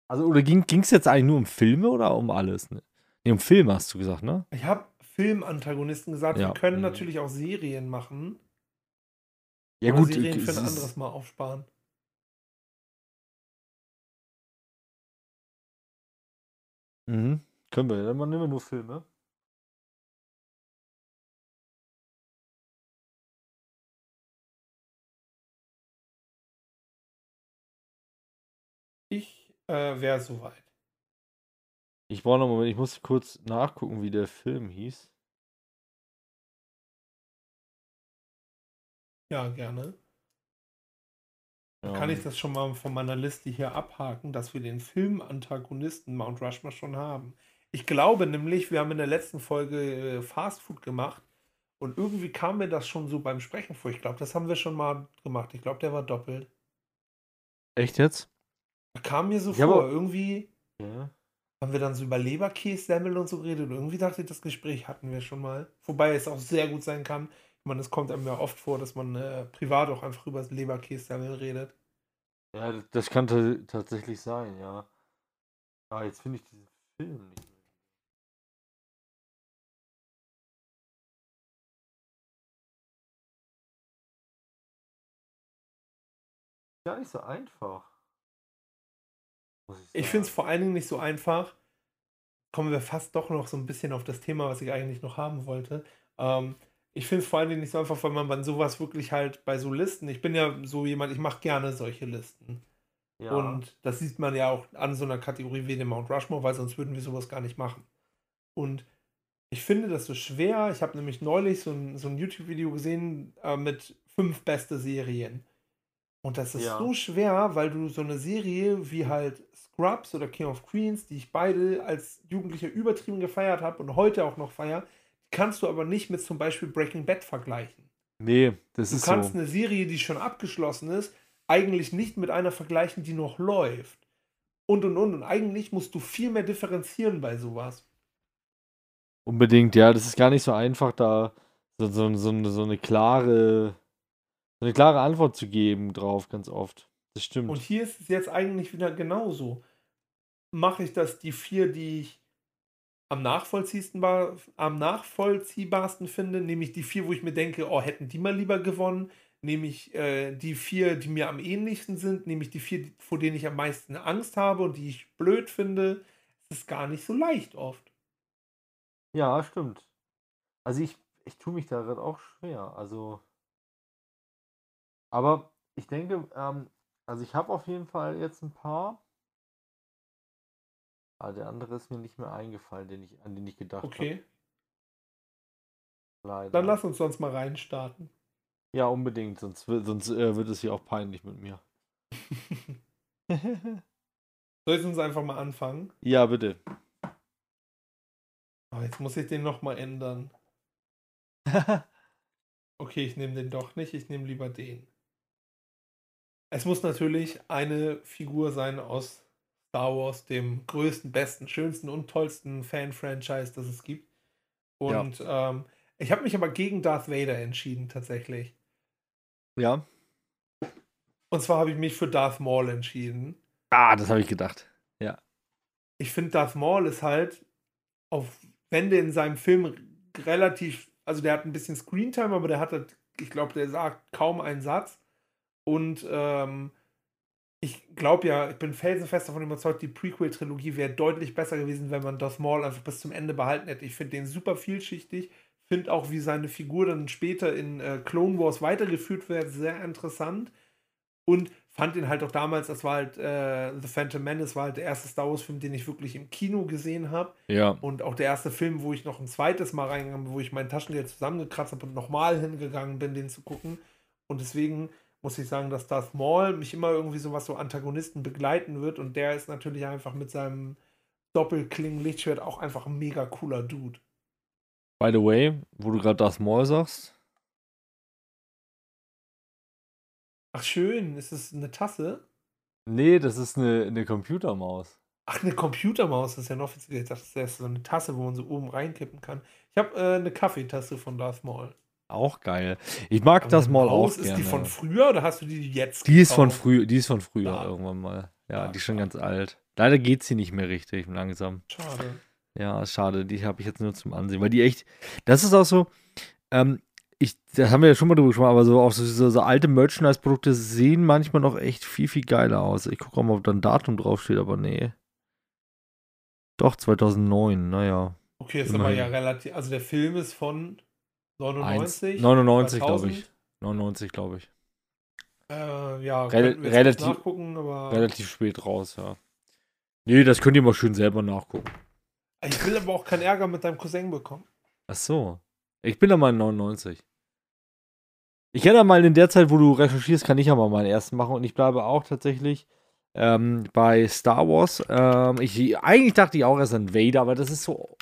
Also, oder ging es jetzt eigentlich nur um Filme oder um alles? Ne, nee, um Filme hast du gesagt, ne? Ich habe Filmantagonisten gesagt, Ja. wir können Mhm. natürlich auch Serien machen. Ja, gut. Serien für ein anderes Mal aufsparen. Mhm. Können wir, dann nehmen wir nur Filme. Ich äh, wäre soweit. Ich brauche noch einen Moment, ich muss kurz nachgucken, wie der Film hieß. Ja, gerne. Dann Ja. kann ich das schon mal von meiner Liste hier abhaken, dass wir den Filmantagonisten Mount Rushmore schon haben. Ich glaube nämlich, wir haben in der letzten Folge äh, Fast Food gemacht und irgendwie kam mir das schon so beim Sprechen vor. Ich glaube, das haben wir schon mal gemacht. Ich glaube, der war doppelt. Echt jetzt? Kam mir so Ja, vor. aber- Irgendwie Ja. Haben wir dann so über Leberkässemmel und so geredet. Und irgendwie dachte ich, das Gespräch hatten wir schon mal. Wobei es auch sehr gut sein kann. Ich meine, es kommt einem ja oft vor, dass man äh, privat auch einfach über das Leberkässemmel redet. Ja, das- kann ta- tatsächlich sein, ja. Ah, jetzt finde ich diesen Film nicht mehr. Gar nicht so einfach. Ich finde es vor allen Dingen nicht so einfach. Kommen wir fast doch noch so ein bisschen auf das Thema, was ich eigentlich noch haben wollte. Ähm, ich finde es vor allen Dingen nicht so einfach, weil man bei sowas wirklich halt bei so Listen, ich bin ja so jemand, ich mache gerne solche Listen. Ja. Und das sieht man ja auch an so einer Kategorie wie dem Mount Rushmore, weil sonst würden wir sowas gar nicht machen. Und ich finde das so schwer. Ich habe nämlich neulich so ein, so ein YouTube-Video gesehen äh, mit fünf beste Serien. Und das ist Ja. so schwer, weil du so eine Serie wie halt Scrubs oder King of Queens, die ich beide als Jugendlicher übertrieben gefeiert habe und heute auch noch feier, die kannst du aber nicht mit zum Beispiel Breaking Bad vergleichen. nee, das Du ist kannst so. eine Serie, die schon abgeschlossen ist, eigentlich nicht mit einer vergleichen, die noch läuft. Und und und. Und eigentlich musst du viel mehr differenzieren bei sowas. Unbedingt, ja. Das ist gar nicht so einfach, da so, so, so, so eine klare, so eine klare Antwort zu geben drauf, ganz oft. Das stimmt. Und hier ist es jetzt eigentlich wieder genauso. Mache ich das die vier, die ich am am nachvollziehbarsten finde, nämlich die vier, wo ich mir denke, oh, hätten die mal lieber gewonnen, nämlich äh, die vier, die mir am ähnlichsten sind, nämlich die vier, vor denen ich am meisten Angst habe und die ich blöd finde. Es ist gar nicht so leicht oft. Ja, stimmt. Also ich, ich tue mich da gerade auch schwer. Also. Aber ich denke, ähm, also ich habe auf jeden Fall jetzt ein paar. Aber der andere ist mir nicht mehr eingefallen, den ich, an den ich gedacht habe. Okay, Leider. dann lass uns sonst mal reinstarten. Ja, unbedingt, sonst, wird- sonst äh, wird es hier auch peinlich mit mir. Soll ich uns einfach mal anfangen? ja, bitte. Oh, jetzt muss ich den nochmal ändern. Okay, ich nehme den doch nicht, ich nehme lieber den. Es muss natürlich eine Figur sein aus Star Wars, dem größten, besten, schönsten und tollsten Fan-Franchise, das es gibt. Und ähm, ich habe mich aber gegen Darth Vader entschieden, tatsächlich. ja. Und zwar habe ich mich für Darth Maul entschieden. Ah, das habe ich gedacht. ich finde, Darth Maul ist halt, auf, wenn der in seinem Film relativ, also der hat ein bisschen Screentime, aber der hat halt, ich glaube, der sagt kaum einen Satz. Und ähm, ich glaube ja, ich bin felsenfest davon überzeugt, die Prequel-Trilogie wäre deutlich besser gewesen, wenn man Darth Maul einfach bis zum Ende behalten hätte. Ich finde den super vielschichtig, finde auch, wie seine Figur dann später in äh, Clone Wars weitergeführt wird, sehr interessant. Und fand ihn halt auch damals, das war halt äh, The Phantom Menace, war halt der erste Star Wars-Film, den ich wirklich im Kino gesehen habe. Ja. Und auch der erste Film, wo ich noch ein zweites Mal reingegangen bin, wo ich mein Taschengeld zusammengekratzt habe und nochmal hingegangen bin, den zu gucken. Und deswegen muss ich sagen, dass Darth Maul mich immer irgendwie so was so Antagonisten begleiten wird. Und der ist natürlich einfach mit seinem Doppelklingen-Lichtschwert auch einfach ein mega cooler Dude. By the way, wo du gerade das Maul sagst, Ach schön, ist es eine Tasse? nee, das ist eine, eine Computermaus. Ach, eine Computermaus ist ja noch offiziell. Ich dachte, das ist so eine Tasse, wo man so oben reinkippen kann. Ich habe äh, eine Kaffeetasse von Darth Maul. Auch geil. Ich mag Aber das mal Maus, auch Ist gerne. die von früher oder hast du die jetzt Die ist von früher, die ist von früher Ja. irgendwann mal. Ja, Ja, die ist schon ganz alt. Leider geht sie nicht mehr richtig langsam. Schade. Ja, schade. Die habe ich jetzt nur zum Ansehen, weil die echt. Das ist auch so. Ähm, ich, da haben wir ja schon mal drüber gesprochen, aber so auch so, so, so alte Merchandise-Produkte sehen manchmal noch echt viel, viel geiler aus. Ich gucke auch mal, ob da ein Datum draufsteht, aber nee. Doch, 2009, naja. Okay, ist Immerhin. aber ja relativ. Also der Film ist von 99. 1, 99, glaube 2000. ich. 99, glaube ich. Äh, ja, Rel- relativ- kurz nachgucken, aber Relativ spät raus, ja. Nee, das könnt ihr mal schön selber nachgucken. ich will aber auch keinen Ärger mit deinem Cousin bekommen. Ach so. Ich bin da mal in 99. Ich kann ja mal in der Zeit, wo du recherchierst, kann ich ja mal meinen ersten machen und ich bleibe auch tatsächlich ähm, bei Star Wars. Ähm, ich, eigentlich dachte ich auch erst an Vader, aber das ist so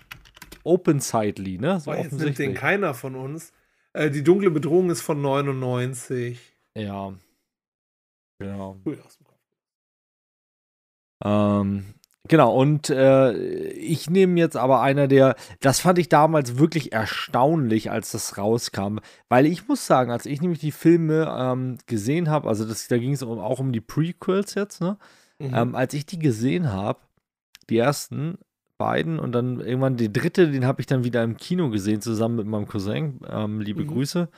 open-sidely, ne? So Weil jetzt nimmt den keiner von uns. Äh, die dunkle Bedrohung ist von 99. Ja. Genau. Ähm, genau, und äh, ich nehme jetzt aber einer der, das fand ich damals wirklich erstaunlich, als das rauskam, weil ich muss sagen, als ich nämlich die Filme ähm, gesehen habe, also das, da ging es um, auch um die Prequels jetzt, ne? Mhm. Ähm, als ich die gesehen habe, die ersten beiden und dann irgendwann die dritte, den habe ich dann wieder im Kino gesehen, zusammen mit meinem Cousin, ähm, liebe Mhm. Grüße.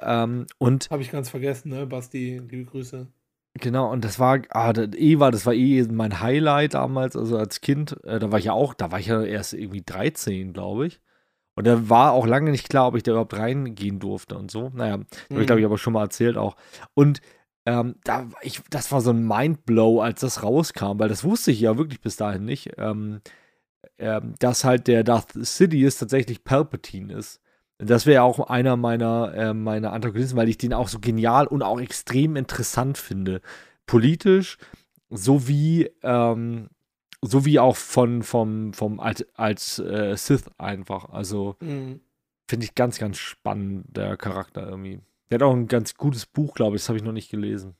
Ähm, und Habe ich ganz vergessen, ne, Basti? Liebe Grüße. Genau, und das war, ah, das, eh war, das war eh mein Highlight damals, also als Kind. Äh, da war ich ja auch, da war ich ja erst irgendwie 13, glaube ich. Und da war auch lange nicht klar, ob ich da überhaupt reingehen durfte und so. Naja, das habe ich, glaube ich, aber schon mal erzählt auch. Und ähm, da, ich, das war so ein Mindblow, als das rauskam, weil das wusste ich ja wirklich bis dahin nicht, ähm, ähm, dass halt der Darth Sidious tatsächlich Palpatine ist. Das wäre auch einer meiner, äh, meiner Antagonisten, weil ich den auch so genial und auch extrem interessant finde. Politisch, sowie, ähm, sowie auch von, vom, vom als, als äh, Sith einfach. Also Mhm. finde ich ganz, ganz spannend, der Charakter irgendwie. Der hat auch ein ganz gutes Buch, glaube ich, das habe ich noch nicht gelesen.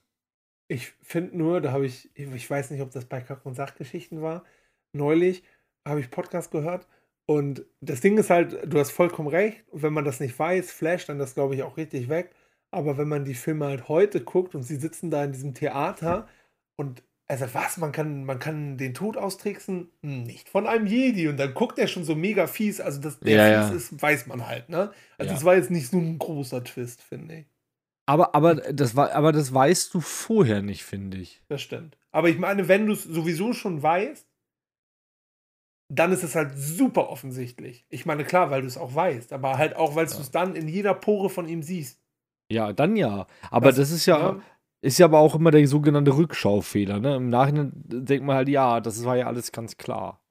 Ich finde nur, da habe ich, ich weiß nicht, ob das bei Kack- und Sachgeschichten war, neulich habe ich Podcast gehört und das Ding ist halt, du hast vollkommen recht, wenn man das nicht weiß, flasht dann das, glaube ich, auch richtig weg. Aber wenn man die Filme halt heute guckt und sie sitzen da in diesem Theater und also was, man kann, man kann den Tod austricksen? Hm, Nicht von einem Jedi. Und dann guckt er schon so mega fies. Also, der Ja, ja. ist, weiß man halt, ne? Also, Ja. das war jetzt nicht so ein großer Twist, finde ich. Aber, aber, das war, aber das weißt du vorher nicht, finde ich. Das stimmt. Aber ich meine, wenn du es sowieso schon weißt, dann ist es halt super offensichtlich. Ich meine, klar, weil du es auch weißt, aber halt auch, weil du Ja. es dann in jeder Pore von ihm siehst. Ja, dann ja. Aber das, Das- ist ja, ja. ist ja aber auch immer der sogenannte Rückschaufehler. Ne? Im Nachhinein denkt man halt, ja, das war ja alles ganz klar.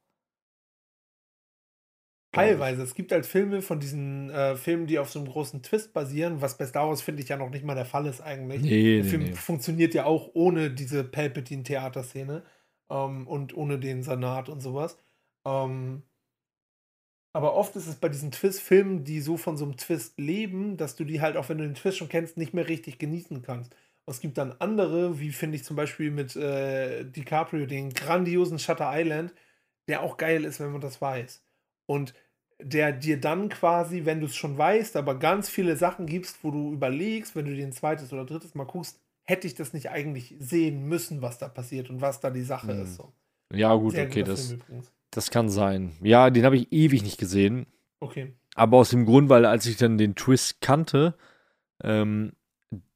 Teilweise. Es gibt halt Filme von diesen äh, Filmen, die auf so einem großen Twist basieren, was bei Star Wars, finde ich, ja noch nicht mal der Fall ist eigentlich. Nee, Der nee, Film nee. funktioniert ja auch ohne diese Palpatine-Theaterszene ähm, und ohne den Senat und sowas. Ähm, aber oft ist es bei diesen Twist-Filmen, die so von so einem Twist leben, dass du die halt, auch wenn du den Twist schon kennst, nicht mehr richtig genießen kannst. Und es gibt dann andere, wie finde ich zum Beispiel mit äh, DiCaprio, den grandiosen Shutter Island, der auch geil ist, wenn man das weiß. Und der dir dann quasi, wenn du es schon weißt, aber ganz viele Sachen gibst, wo du überlegst, wenn du den zweites oder drittes Mal guckst, hätte ich das nicht eigentlich sehen müssen, was da passiert und was da die Sache Hm. ist. So. Ja, gut, Sehr okay, das, Film. Das kann sein. Ja, den habe ich ewig nicht gesehen. Okay. Aber aus dem Grund, weil als ich dann den Twist kannte, ähm,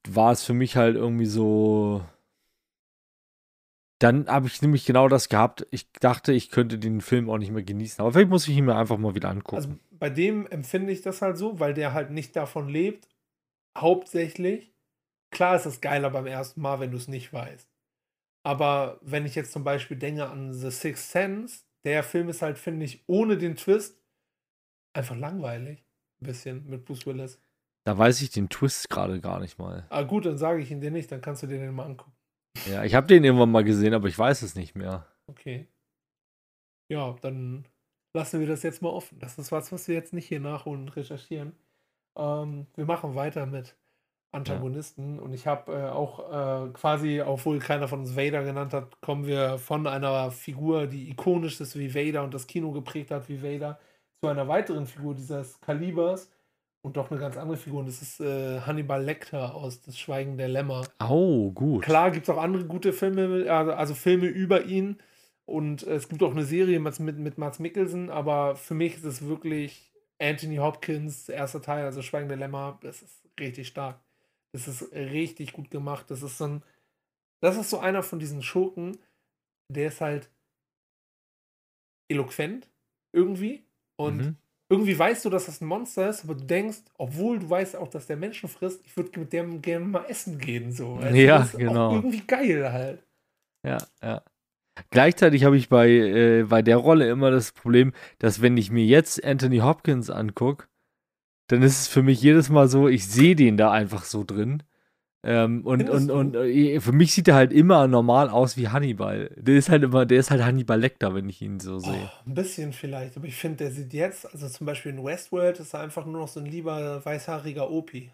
war es für mich halt irgendwie so. Dann habe ich nämlich genau das gehabt. Ich dachte, ich könnte den Film auch nicht mehr genießen. Aber vielleicht muss ich ihn mir einfach mal wieder angucken. Also bei dem empfinde ich das halt so, weil der halt nicht davon lebt, hauptsächlich. Klar ist es geiler beim ersten Mal, wenn du es nicht weißt. Aber wenn ich jetzt zum Beispiel denke an The Sixth Sense, der Film ist halt, finde ich, ohne den Twist einfach langweilig. Ein bisschen mit Bruce Willis. da weiß ich den Twist gerade gar nicht mal. Ah, gut, dann sage ich ihn dir nicht, dann kannst du dir den mal angucken. Ja, ich habe den irgendwann mal gesehen, aber ich weiß es nicht mehr. Okay. Ja, dann lassen wir das jetzt mal offen. Das ist was, was wir jetzt nicht hier nachholen und recherchieren. Ähm, wir machen weiter mit Antagonisten. Und ich habe äh, auch äh, quasi, obwohl keiner von uns Vader genannt hat, kommen wir von einer Figur, die ikonisch ist wie Vader und das Kino geprägt hat wie Vader, zu einer weiteren Figur dieses Kalibers und doch eine ganz andere Figur. Und das ist äh, Hannibal Lecter aus Das Schweigen der Lämmer. Oh, gut. Klar gibt es auch andere gute Filme, also, also Filme über ihn. Und es gibt auch eine Serie mit, mit, mit Mats Mikkelsen, aber für mich ist es wirklich Anthony Hopkins, erster Teil, also Schweigen der Lämmer, das ist richtig stark. Das ist richtig gut gemacht. Das ist so ein, das ist so einer von diesen Schurken, der ist halt eloquent irgendwie und Mhm. irgendwie weißt du, dass das ein Monster ist, aber du denkst, obwohl du weißt auch, dass der Menschen frisst, ich würde mit dem gerne mal essen gehen. So. Also Ja, genau. Irgendwie geil halt. Ja, ja. Gleichzeitig habe ich bei, äh, bei der Rolle immer das Problem, dass wenn ich mir jetzt Anthony Hopkins angucke, dann ist es für mich jedes Mal so, ich sehe den da einfach so drin. Ähm, und und, du? und äh, für mich sieht er halt immer normal aus wie Hannibal. Der ist halt immer, der ist halt Hannibal Lecter, wenn ich ihn so sehe. Oh, ein bisschen vielleicht, aber ich finde, der sieht jetzt, also zum Beispiel in Westworld, ist er einfach nur noch so ein lieber weißhaariger Opi.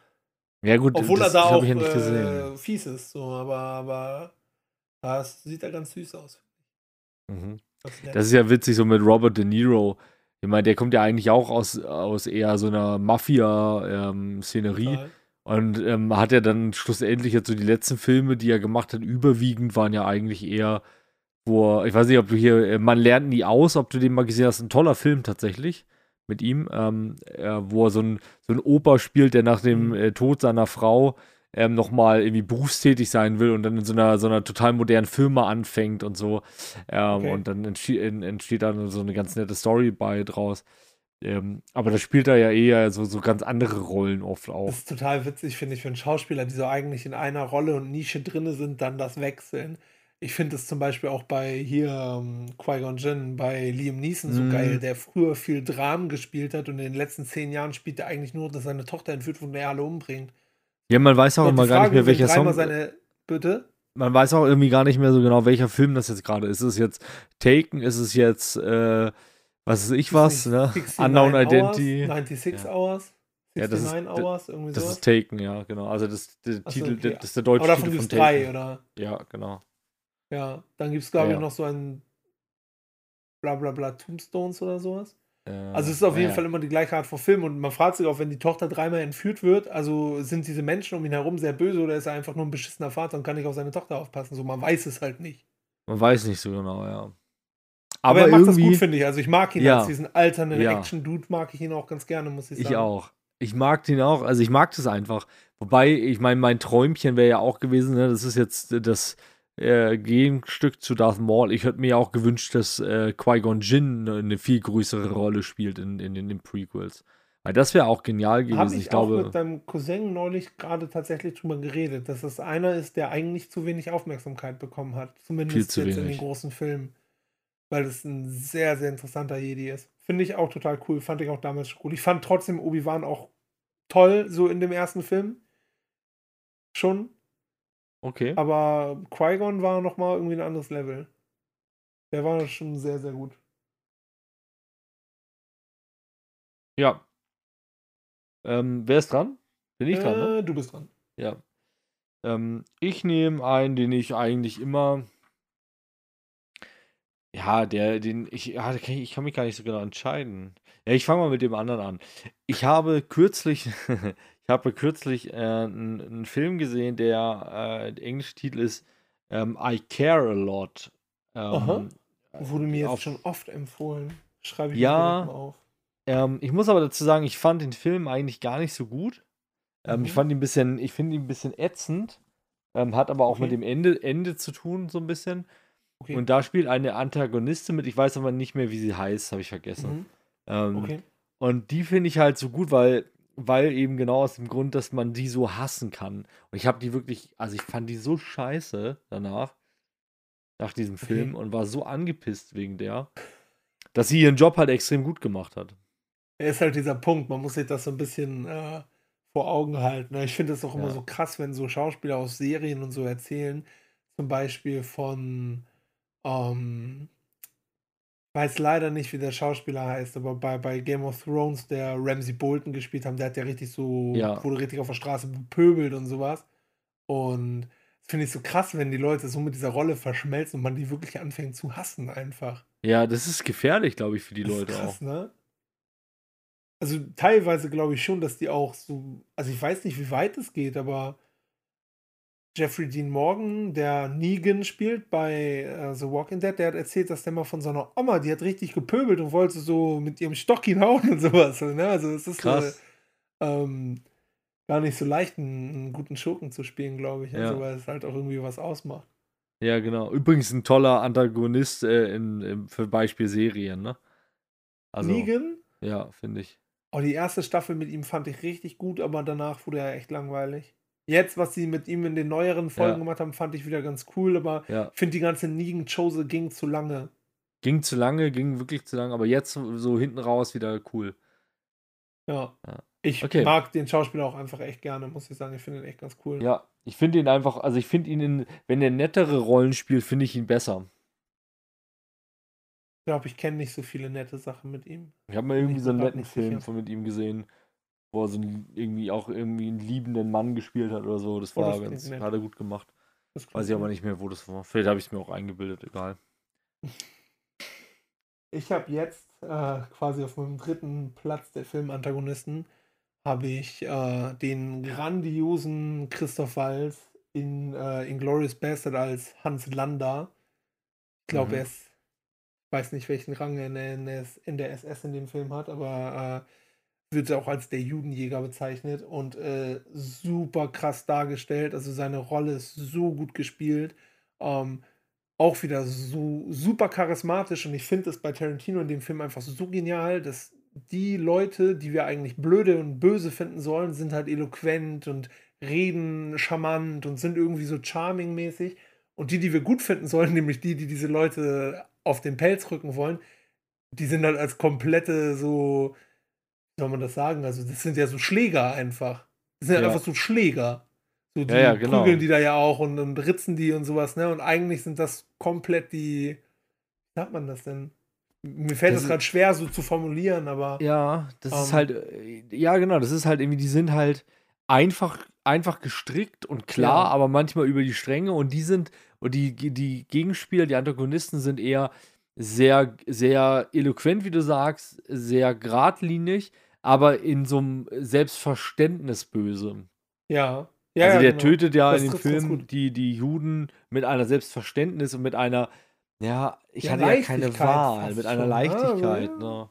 Ja, gut, Obwohl das er da auch ja äh, fies ist, so, aber, aber da sieht er ganz süß aus. Mhm. Das ist ja witzig, so mit Robert De Niro. Ich meine, der kommt ja eigentlich auch aus, aus eher so einer Mafia-Szenerie. Total. Und ähm, hat er dann schlussendlich jetzt so die letzten Filme, die er gemacht hat, überwiegend waren ja eigentlich eher, wo ich weiß nicht, ob du hier, äh, man lernt nie aus, ob du den mal gesehen hast, ein toller Film tatsächlich mit ihm, ähm, äh, wo er so ein, so ein Opa spielt, der nach dem Mhm. äh, Tod seiner Frau ähm, nochmal irgendwie berufstätig sein will und dann in so einer, so einer total modernen Firma anfängt und so. Ähm, Okay. Und dann entsteht, entsteht dann so eine ganz nette Story bei draus. Ähm, aber da spielt er ja eher so, so ganz andere Rollen oft auch. Das ist total witzig, finde ich, wenn Schauspieler, die so eigentlich in einer Rolle und Nische drinne sind, dann das wechseln. Ich finde es zum Beispiel auch bei hier ähm, Qui-Gon Jinn, bei Liam Neeson so Mhm. geil, der früher viel Dramen gespielt hat und in den letzten zehn Jahren spielt er eigentlich nur, dass seine Tochter entführt wurde und er alle umbringt. Ja, man weiß auch immer gar nicht mehr, welcher Song. seine Bitte? Man weiß auch irgendwie gar nicht mehr so genau, welcher Film das jetzt gerade ist. Ist es jetzt Taken? Ist es jetzt, äh, was weiß ich was, Ist ne? nicht 69 Unknown Hours, Identity. 96 Ja. Hours? Ja, das ist- 69 Hours? Irgendwie Das ist Taken, ja, genau. Also das der Ach so, Titel, okay. das ist der deutsche Aber davon Titel von es drei, Taken. oder? Ja, genau. Ja, dann gibt es, glaube Ja, ich, noch so ein bla bla bla Tombstones oder sowas. Äh, Also es ist auf jeden ja. Fall immer die gleiche Art von Film und man fragt sich auch, wenn die Tochter dreimal entführt wird, also sind diese Menschen um ihn herum sehr böse oder ist er einfach nur ein beschissener Vater und kann nicht auf seine Tochter aufpassen? So, man weiß es halt nicht. Man weiß nicht so genau, ja. Aber, Aber, er macht das gut, finde ich. Also ich mag ihn Ja. als diesen alternden. Action-Dude, mag ich ihn auch ganz gerne, muss ich sagen. ich auch. Ich mag den auch, also ich mag das einfach. Wobei, ich meine, mein Träumchen wäre ja auch gewesen, ne, das ist jetzt das äh, Gegenstück zu Darth Maul. Ich hätte mir auch gewünscht, dass äh, Qui-Gon Jinn eine, viel größere Rolle spielt in, in, in den Prequels. Weil das wäre auch genial gewesen. Habe ich, ich, auch glaube, mit deinem Cousin neulich gerade tatsächlich drüber geredet, dass es einer ist, der eigentlich zu wenig Aufmerksamkeit bekommen hat. Zumindest zu jetzt in wenig. den großen Filmen. Weil es ein sehr, sehr interessanter Jedi ist. Finde ich auch total cool. Fand ich auch damals cool. Ich fand trotzdem Obi-Wan auch toll, so in dem ersten Film. Schon. Okay. Aber Qui-Gon war nochmal irgendwie ein anderes Level. Der war schon sehr, sehr gut. Ja. Ähm, wer ist dran? Bin ich dran, ne? Äh, Du bist dran. Ja. Ähm, ich nehme einen, den ich eigentlich immer. Ja, der, den ich, ja, ich, ich kann mich gar nicht so genau entscheiden. Ja, ich fange mal mit dem anderen an. Ich habe kürzlich, ich habe kürzlich äh, einen, Film gesehen, der, äh, der englische Titel ist ähm, I Care a Lot. Ähm, Wurde mir jetzt auf- schon oft empfohlen. Schreibe ich Ja. mir auf. Ähm, ich muss aber dazu sagen, ich fand den Film eigentlich gar nicht so gut. Ähm, Ich Mhm. fand ihn ein bisschen, ich finde ihn ein bisschen ätzend. Ähm, hat aber auch Okay. mit dem Ende, Ende zu tun, so ein bisschen. Okay. Und da spielt eine Antagonistin mit, ich weiß aber nicht mehr, wie sie heißt, habe ich vergessen. Mhm. Ähm, Okay. Und die finde ich halt so gut, weil, weil eben genau aus dem Grund, dass man die so hassen kann. Und ich habe die wirklich, also ich fand die so scheiße danach, nach diesem Film, und war so angepisst wegen der, dass sie ihren Job halt extrem gut gemacht hat. Er ist halt dieser Punkt, man muss sich das so ein bisschen äh, vor Augen halten. ne? Ich finde es auch immer Ja. so krass, wenn so Schauspieler aus Serien und so erzählen, zum Beispiel von, ähm, weiß leider nicht, wie der Schauspieler heißt, aber bei, bei Game of Thrones, der Ramsey Bolton gespielt haben, der hat ja richtig so, Ja. wurde richtig auf der Straße bepöbelt und sowas. Und das finde ich so krass, wenn die Leute so mit dieser Rolle verschmelzen und man die wirklich anfängt zu hassen einfach. Ja, das ist gefährlich, glaube ich, für die Das ist Leute krass, auch. ne? Also teilweise glaube ich schon, dass die auch so, also ich weiß nicht, wie weit es geht, aber Jeffrey Dean Morgan, der Negan spielt bei äh, The Walking Dead, der hat erzählt, dass der mal von seiner Oma, die hat richtig gepöbelt und wollte so mit ihrem Stock ihn hauen und sowas. Ne? Also es ist Krass. Äh, ähm, gar nicht so leicht, einen, einen guten Schurken zu spielen, glaube ich. Also, Ja. weil es halt auch irgendwie was ausmacht. Ja, genau. Übrigens ein toller Antagonist äh, in, in, für Beispiel Serien, ne? Also, Negan, ja, finde ich. Oh, die erste Staffel mit ihm fand ich richtig gut, aber danach wurde er echt langweilig. Jetzt, was sie mit ihm in den neueren Folgen Ja. gemacht haben, fand ich wieder ganz cool, aber Ja. ich finde die ganze Negan-Chose ging zu lange. Ging zu lange, ging wirklich zu lange, aber jetzt so, hinten raus wieder cool. Ja. Ja. Ich Okay. mag den Schauspieler auch einfach echt gerne, muss ich sagen. Ich finde ihn echt ganz cool. Ja, ich finde ihn einfach, also ich finde ihn, in, wenn er nettere Rollen spielt, finde ich ihn besser. Ich glaube, ich kenne nicht so viele nette Sachen mit ihm. Ich habe mal irgendwie so einen netten Film von mit ihm gesehen, wo er so ein, irgendwie auch irgendwie einen liebenden Mann gespielt hat oder so. Das Oh, war das klingt ganz, hat er gut gemacht. Das Weiß ich aber nicht mehr, wo das war. Vielleicht habe ich es mir auch eingebildet, egal. Ich habe jetzt äh, quasi auf meinem dritten Platz der Filmantagonisten habe ich äh, den grandiosen Christoph Waltz in äh, Inglourious Bastard als Hans Landa. Ich glaube, Mhm. er ist, weiß nicht, welchen Rang er in der, in der, in der SS in dem Film hat, aber äh, wird auch als der Judenjäger bezeichnet und äh, super krass dargestellt. Also seine Rolle ist so gut gespielt. Ähm, auch wieder so super charismatisch und ich finde es bei Tarantino in dem Film einfach so genial, dass die Leute, die wir eigentlich blöde und böse finden sollen, sind halt eloquent und reden charmant und sind irgendwie so charming mäßig und die, die wir gut finden sollen, nämlich die, die diese Leute auf den Pelz rücken wollen, die sind halt als komplette so, soll man das sagen, also das sind ja so Schläger einfach. Das sind ja Ja. einfach so Schläger. So, die Ja, ja, genau. prügeln die da ja auch und, und ritzen die und sowas, ne? Und eigentlich sind das komplett die, wie sagt man das denn? Mir fällt Das es ist- gerade schwer so zu formulieren, aber Ja, das ist Ähm. halt, äh, ja genau, das ist halt irgendwie, die sind halt einfach, einfach gestrickt und klar, Ja. aber manchmal über die Stränge und die sind, und die, die Gegenspieler, die Antagonisten sind eher sehr, sehr eloquent, wie du sagst, sehr geradlinig, aber in so einem Selbstverständnis böse. ja. Ja, also ja, der genau. tötet ja Das in den Filmen gut. die, die Juden mit einer Selbstverständnis und mit einer, ja, ich Ja, hatte ja keine Wahl, mit einer ne? Leichtigkeit, Also, ne?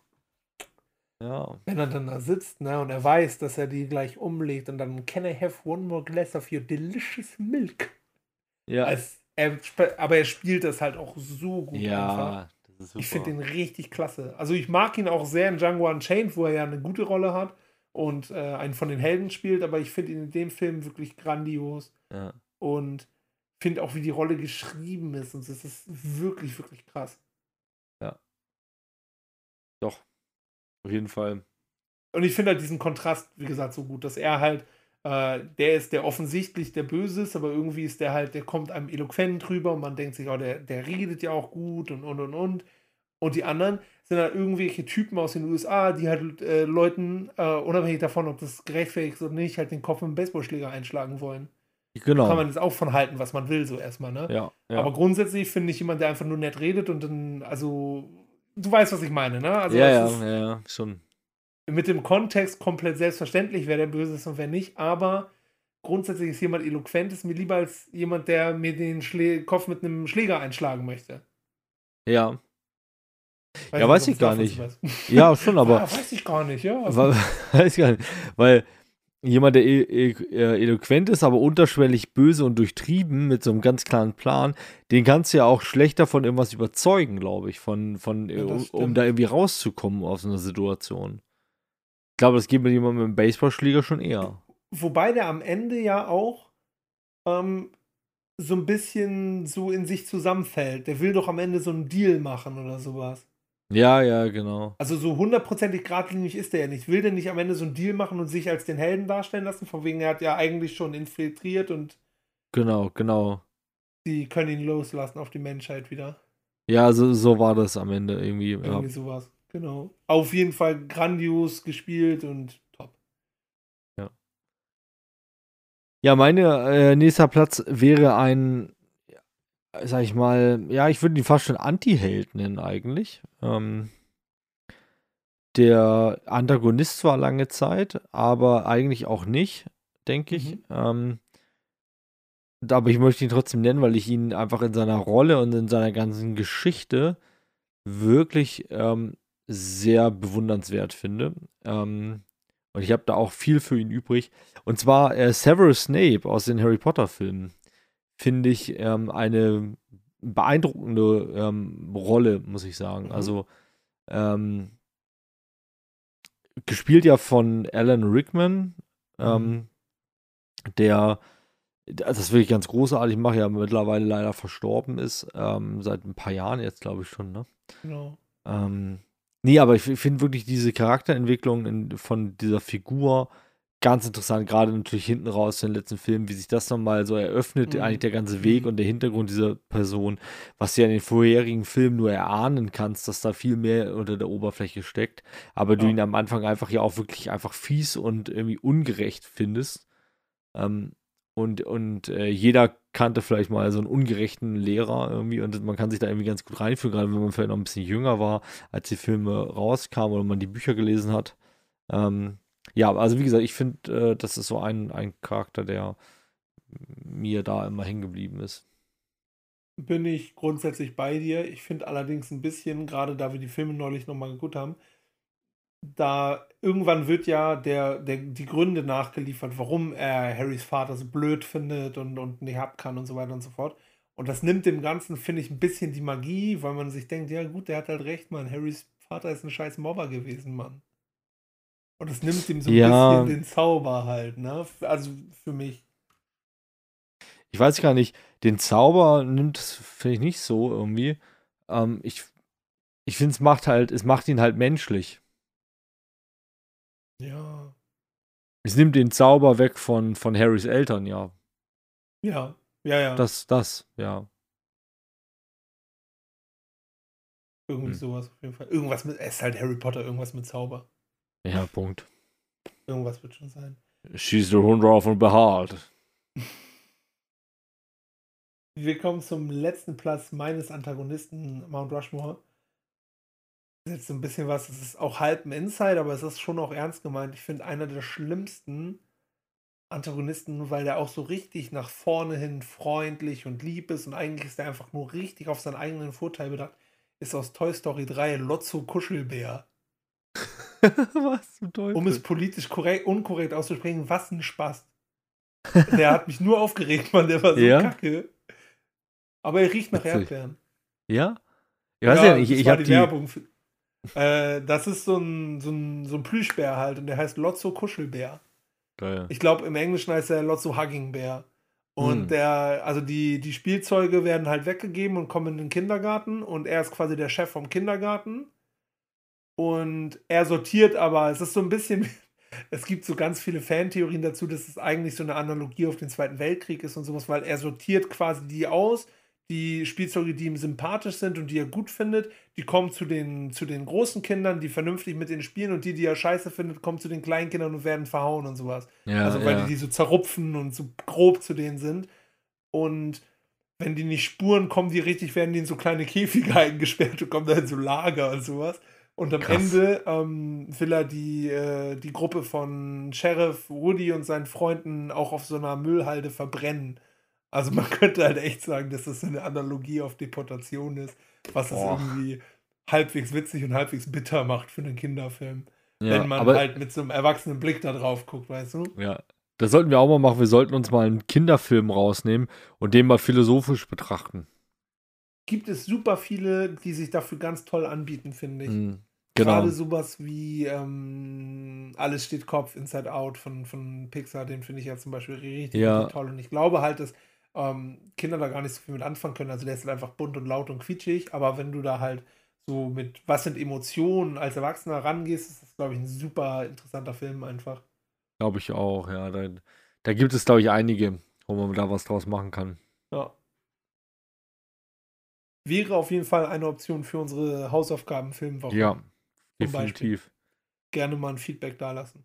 Ja. Wenn er dann da sitzt, ne, und er weiß, dass er die gleich umlegt und dann can I have one more glass of your delicious milk? Ja, Als er, aber er spielt das halt auch so gut einfach. ja, super. Ich finde den richtig klasse. Also ich mag ihn auch sehr in Django Unchained, wo er ja eine gute Rolle hat und äh, einen von den Helden spielt, aber ich finde ihn in dem Film wirklich grandios ja. und finde auch, wie die Rolle geschrieben ist und es ist wirklich, wirklich krass. Doch. Auf jeden Fall. Und ich finde halt diesen Kontrast, wie gesagt, so gut, dass er halt, äh, der ist der offensichtlich der Böse ist, aber irgendwie ist der halt, der kommt einem eloquent rüber und man denkt sich, oh, der, der redet ja auch gut und und und und. Und die anderen sind halt irgendwelche Typen aus den USA, die halt äh, Leuten, äh, unabhängig davon, ob das gerechtfertigt ist oder nicht, halt den Kopf mit einem Baseballschläger einschlagen wollen. Genau. Kann man jetzt auch von halten, was man will, so erstmal, ne? ja, ja. Aber grundsätzlich finde ich jemand, der einfach nur nett redet und dann, also, du weißt, was ich meine, ne? Also, ja, ja, ist- ja, ja, schon. Mit dem Kontext komplett selbstverständlich, wer der Böse ist und wer nicht, aber grundsätzlich ist jemand eloquent, ist mir lieber als jemand, der mir den Schlä Kopf mit einem Schläger einschlagen möchte. Ja. Weiß Ja, nicht, weiß ich gar nicht. Ja, schon, aber. Ah, weiß ich gar nicht, ja. Weiß ich gar nicht. Weil jemand, der e e äh, eloquent ist, aber unterschwellig böse und durchtrieben mit so einem ganz klaren Plan, den kannst du ja auch schlechter von irgendwas überzeugen, glaube ich, von, von Ja, um, da irgendwie rauszukommen aus einer Situation. Ich glaube, das geht mit jemandem mit einem Baseballschläger schon eher. Wobei der am Ende ja auch ähm, so ein bisschen so in sich zusammenfällt. Der will doch am Ende so einen Deal machen oder sowas. Ja, ja, genau. Also so hundertprozentig geradlinig ist der ja nicht. Will der nicht am Ende so einen Deal machen und sich als den Helden darstellen lassen? Von wegen, er hat ja eigentlich schon infiltriert und Genau, genau. die können ihn loslassen auf die Menschheit wieder. Ja, so, so war das am Ende irgendwie. Ja. Irgendwie sowas. Genau. Auf jeden Fall grandios gespielt und top. Ja, mein äh, nächster Platz wäre ein, sag ich mal, ja, ich würde ihn fast schon Anti-Held nennen eigentlich. Ähm, der Antagonist war lange Zeit, aber eigentlich auch nicht, denke ich. Mhm. Ähm, aber ich möchte ihn trotzdem nennen, weil ich ihn einfach in seiner Rolle und in seiner ganzen Geschichte wirklich ähm, sehr bewundernswert finde. Ähm, und ich habe da auch viel für ihn übrig. Und zwar äh, Severus Snape aus den Harry Potter-Filmen. Finde ich ähm, eine beeindruckende ähm, Rolle, muss ich sagen. Mhm. Also, ähm, gespielt ja von Alan Rickman, ähm, der also das wirklich ganz großartig macht, ja mittlerweile leider verstorben ist, ähm, seit ein paar Jahren jetzt, glaube ich schon, ne? Genau. Ähm, nee, aber ich finde wirklich diese Charakterentwicklung in, von dieser Figur ganz interessant, gerade natürlich hinten raus in den letzten Filmen, wie sich das nochmal so eröffnet, Mhm. eigentlich der ganze Weg und der Hintergrund dieser Person, was du ja in den vorherigen Filmen nur erahnen kannst, dass da viel mehr unter der Oberfläche steckt, aber du Ja. ihn am Anfang einfach ja auch wirklich einfach fies und irgendwie ungerecht findest. Ähm, und und äh, jeder kannte vielleicht mal so einen ungerechten Lehrer irgendwie und man kann sich da irgendwie ganz gut reinfühlen, gerade wenn man vielleicht noch ein bisschen jünger war, als die Filme rauskamen oder man die Bücher gelesen hat. Ähm, ja, also wie gesagt, ich finde, äh, das ist so ein, ein Charakter, der mir da immer hängen geblieben ist. Bin ich grundsätzlich bei dir. Ich finde allerdings ein bisschen, gerade da wir die Filme neulich nochmal geguckt haben, da irgendwann wird ja der, der, die Gründe nachgeliefert, warum er Harrys Vater so blöd findet und, und nicht ab kann und so weiter und so fort. Und das nimmt dem Ganzen, finde ich, ein bisschen die Magie, weil man sich denkt, ja gut, der hat halt recht, Mann. Harrys Vater ist ein scheiß Mobber gewesen, Mann. Und es nimmt ihm so ein Ja. bisschen den Zauber halt, ne? Also für mich. Ich weiß gar nicht, den Zauber nimmt es, finde ich, nicht so irgendwie. Ähm, ich ich finde, es macht halt, es macht ihn halt menschlich. Ja. Es nimmt den Zauber weg von, von Harrys Eltern, ja. Ja. Ja, ja. Das, das, ja. Irgendwie Hm. sowas auf jeden Fall. Irgendwas mit, es ist halt Harry Potter, irgendwas mit Zauber. Ja, Punkt. Irgendwas wird schon sein. Schießt der Hund drauf und behaart. Wir kommen zum letzten Platz meines Antagonisten, Mount Rushmore. Das ist jetzt so ein bisschen was, es ist auch halb ein Insider, aber es ist schon auch ernst gemeint. Ich finde einer der schlimmsten Antagonisten, weil der auch so richtig nach vorne hin freundlich und lieb ist und eigentlich ist er einfach nur richtig auf seinen eigenen Vorteil bedacht, ist aus Toy Story 3 Lotso Kuschelbär. Was zum Teufel? Um es politisch korrekt, unkorrekt auszusprechen, was ein Spaß. Der hat mich nur aufgeregt, Mann, der war so Ja? kacke. Aber er riecht nach Witzig. Erdbeeren. ja? Ich weiß ja, das ich, ich habe die, die. Werbung. Für, äh, das ist so ein, so, ein, so ein Plüschbär halt und der heißt Lotso Kuschelbär. Geil. Ich glaube, im Englischen heißt er Lotso Hugging Bear. Und Hm. der, also die, die Spielzeuge werden halt weggegeben und kommen in den Kindergarten und er ist quasi der Chef vom Kindergarten. Und er sortiert aber, es ist so ein bisschen, es gibt so ganz viele Fantheorien dazu, dass es eigentlich so eine Analogie auf den Zweiten Weltkrieg ist und sowas, weil er sortiert quasi die aus, die Spielzeuge, die ihm sympathisch sind und die er gut findet, die kommen zu den, zu den großen Kindern, die vernünftig mit denen spielen und die, die er scheiße findet, kommen zu den kleinen Kindern und werden verhauen und sowas. Ja, also weil ja. die die so zerrupfen und so grob zu denen sind. Und wenn die nicht spuren, kommen die richtig, werden die in so kleine Käfige eingesperrt und kommen da in so Lager und sowas. Und am Krass. Ende ähm, will er die, äh, die Gruppe von Sheriff Woody und seinen Freunden auch auf so einer Müllhalde verbrennen. Also man könnte halt echt sagen, dass das eine Analogie auf Deportation ist, was es irgendwie halbwegs witzig und halbwegs bitter macht für einen Kinderfilm. ja, wenn man aber, halt mit so einem erwachsenen Blick da drauf guckt, weißt du? Ja. Das sollten wir auch mal machen. Wir sollten uns mal einen Kinderfilm rausnehmen und den mal philosophisch betrachten. gibt es super viele, die sich dafür ganz toll anbieten, finde ich. Mhm. Genau. Gerade sowas wie ähm, Alles steht Kopf, Inside Out von, von Pixar, den finde ich ja zum Beispiel richtig, Ja. richtig toll. Und ich glaube halt, dass ähm, Kinder da gar nicht so viel mit anfangen können. Also der ist halt einfach bunt und laut und quietschig, aber wenn du da halt so mit was sind Emotionen als Erwachsener rangehst, ist das, glaube ich, ein super interessanter Film einfach. Glaube ich auch, ja. Da, da gibt es, glaube ich, einige, wo man da was draus machen kann. Ja. wäre auf jeden Fall eine Option für unsere Hausaufgaben-Filmwoche. Ja, definitiv. Gerne mal ein Feedback dalassen.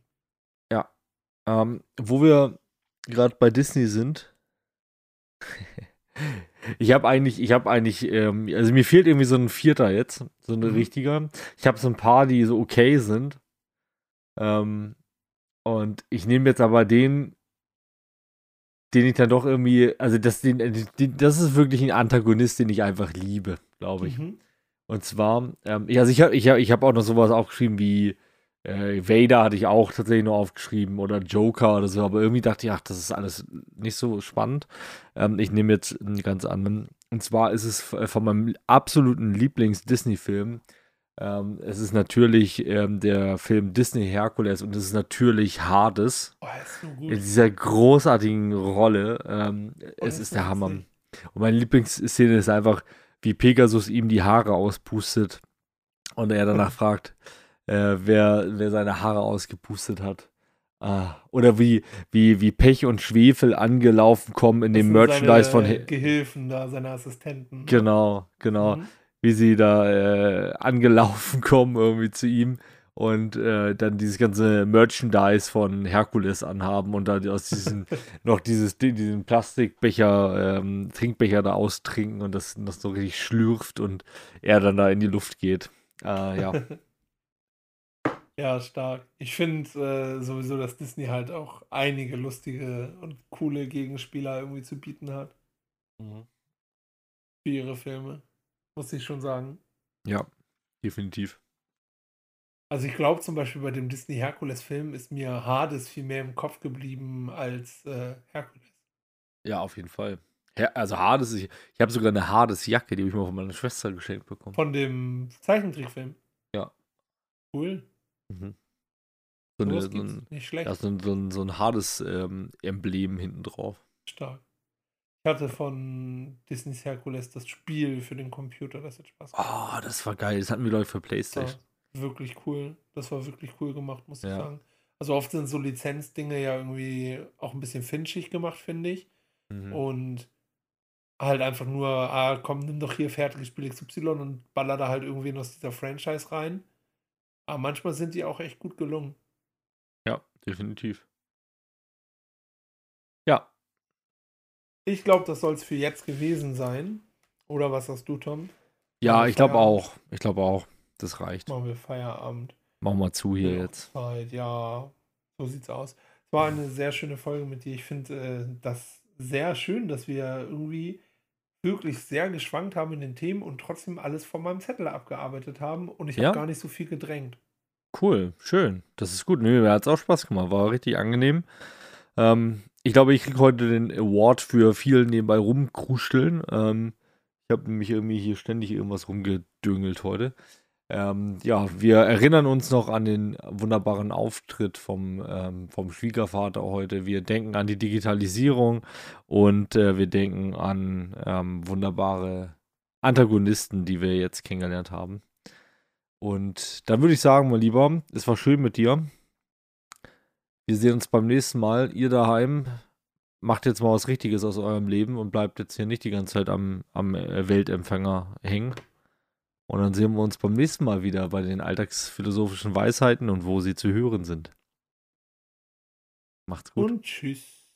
Ähm, wo wir gerade bei Disney sind. Ich habe eigentlich, ich habe eigentlich, ähm, also mir fehlt irgendwie so ein Vierter jetzt, so ein Mhm. richtiger. Ich habe so ein paar, die so okay sind. Ähm, und ich nehme jetzt aber den, den ich dann doch irgendwie, also das, den, äh, den, das ist wirklich ein Antagonist, den ich einfach liebe, glaube ich. Mhm. Und zwar, ähm, also ich habe ich hab, ich hab auch noch sowas aufgeschrieben wie äh, Vader hatte ich auch tatsächlich noch aufgeschrieben oder Joker oder so, aber irgendwie dachte ich, ach, das ist alles nicht so spannend. Ähm, ich nehme jetzt einen ganz anderen. Und zwar ist es von meinem absoluten Lieblings-Disney-Film. Ähm, es ist natürlich ähm, der Film Disney Hercules und es ist natürlich Hades. Oh, ist so In gut. dieser großartigen Rolle. Ähm, es ist ist der Hammer. witzig. Und meine Lieblingsszene ist einfach, wie Pegasus ihm die Haare auspustet und er danach fragt, äh, wer, wer seine Haare ausgepustet hat. Ah, oder wie, wie, wie Pech und Schwefel angelaufen kommen in Das dem Merchandise von. He- Gehilfen da, seine Assistenten. Genau, genau. Mhm. Wie sie da äh, angelaufen kommen irgendwie zu ihm und äh, dann dieses ganze Merchandise von Herkules anhaben und dann aus diesem noch dieses diesen Plastikbecher ähm, Trinkbecher da austrinken und das, das so richtig schlürft und er dann da in die Luft geht. Äh, ja, Ja, stark. Ich finde äh, sowieso, dass Disney halt auch einige lustige und coole Gegenspieler irgendwie zu bieten hat für ihre Filme. Muss ich schon sagen. ja, definitiv. Also ich glaube zum Beispiel bei dem Disney Herkules-Film ist mir Hades viel mehr im Kopf geblieben als äh, Herkules. Ja, auf jeden Fall. Ja, also Hades, ich, ich habe sogar eine Hades-Jacke, die habe ich mal von meiner Schwester geschenkt bekommen. Von dem Zeichentrickfilm. Ja. Cool. Mhm. So, eine, so ein, nicht schlecht. ja, so ein, so ein, so ein Hades-Emblem hinten drauf. Stark. Ich hatte von Disneys Herkules das Spiel für den Computer, das hat Spaß gemacht. Oh, das war geil. Das hatten wir, glaube ich, für Playstation. wirklich cool. Das war wirklich cool gemacht, muss ich Ja. sagen. Also oft sind so Lizenzdinge ja irgendwie auch ein bisschen finchig gemacht, finde ich. Mhm. Und halt einfach nur, ah, komm, nimm doch hier fertiges Spiel XY und baller da halt irgendwen aus dieser Franchise rein. Aber manchmal sind die auch echt gut gelungen. Ja, definitiv. Ja, Ich glaube, das soll es für jetzt gewesen sein. Oder was sagst du, Tom? ja, ich glaube auch. Ich glaube auch. Das reicht. Machen wir Feierabend. Machen wir zu hier Ja, jetzt. Zeit, ja, so sieht's aus. Es war eine sehr schöne Folge mit dir. Ich finde äh, das sehr schön, dass wir irgendwie wirklich sehr geschwankt haben in den Themen und trotzdem alles von meinem Zettel abgearbeitet haben und ich Ja? habe gar nicht so viel gedrängt. Cool, schön. Das ist gut. Nee, mir hat es auch Spaß gemacht. War richtig angenehm. Ähm, ich glaube, ich kriege heute den Award für viel nebenbei rumkruscheln. Ähm, ich habe nämlich irgendwie hier ständig irgendwas rumgedüngelt heute. Ähm, ja, wir erinnern uns noch an den wunderbaren Auftritt vom, ähm, vom Schwiegervater heute. Wir denken an die Digitalisierung und äh, wir denken an ähm, wunderbare Antagonisten, die wir jetzt kennengelernt haben. Und dann würde ich sagen, mein Lieber, es war schön mit dir. Wir sehen uns beim nächsten Mal. Ihr daheim macht jetzt mal was Richtiges aus eurem Leben und bleibt jetzt hier nicht die ganze Zeit am, am äh, Weltempfänger hängen. Und dann sehen wir uns beim nächsten Mal wieder bei den alltagsphilosophischen Weisheiten und wo sie zu hören sind. Macht's gut. Und tschüss.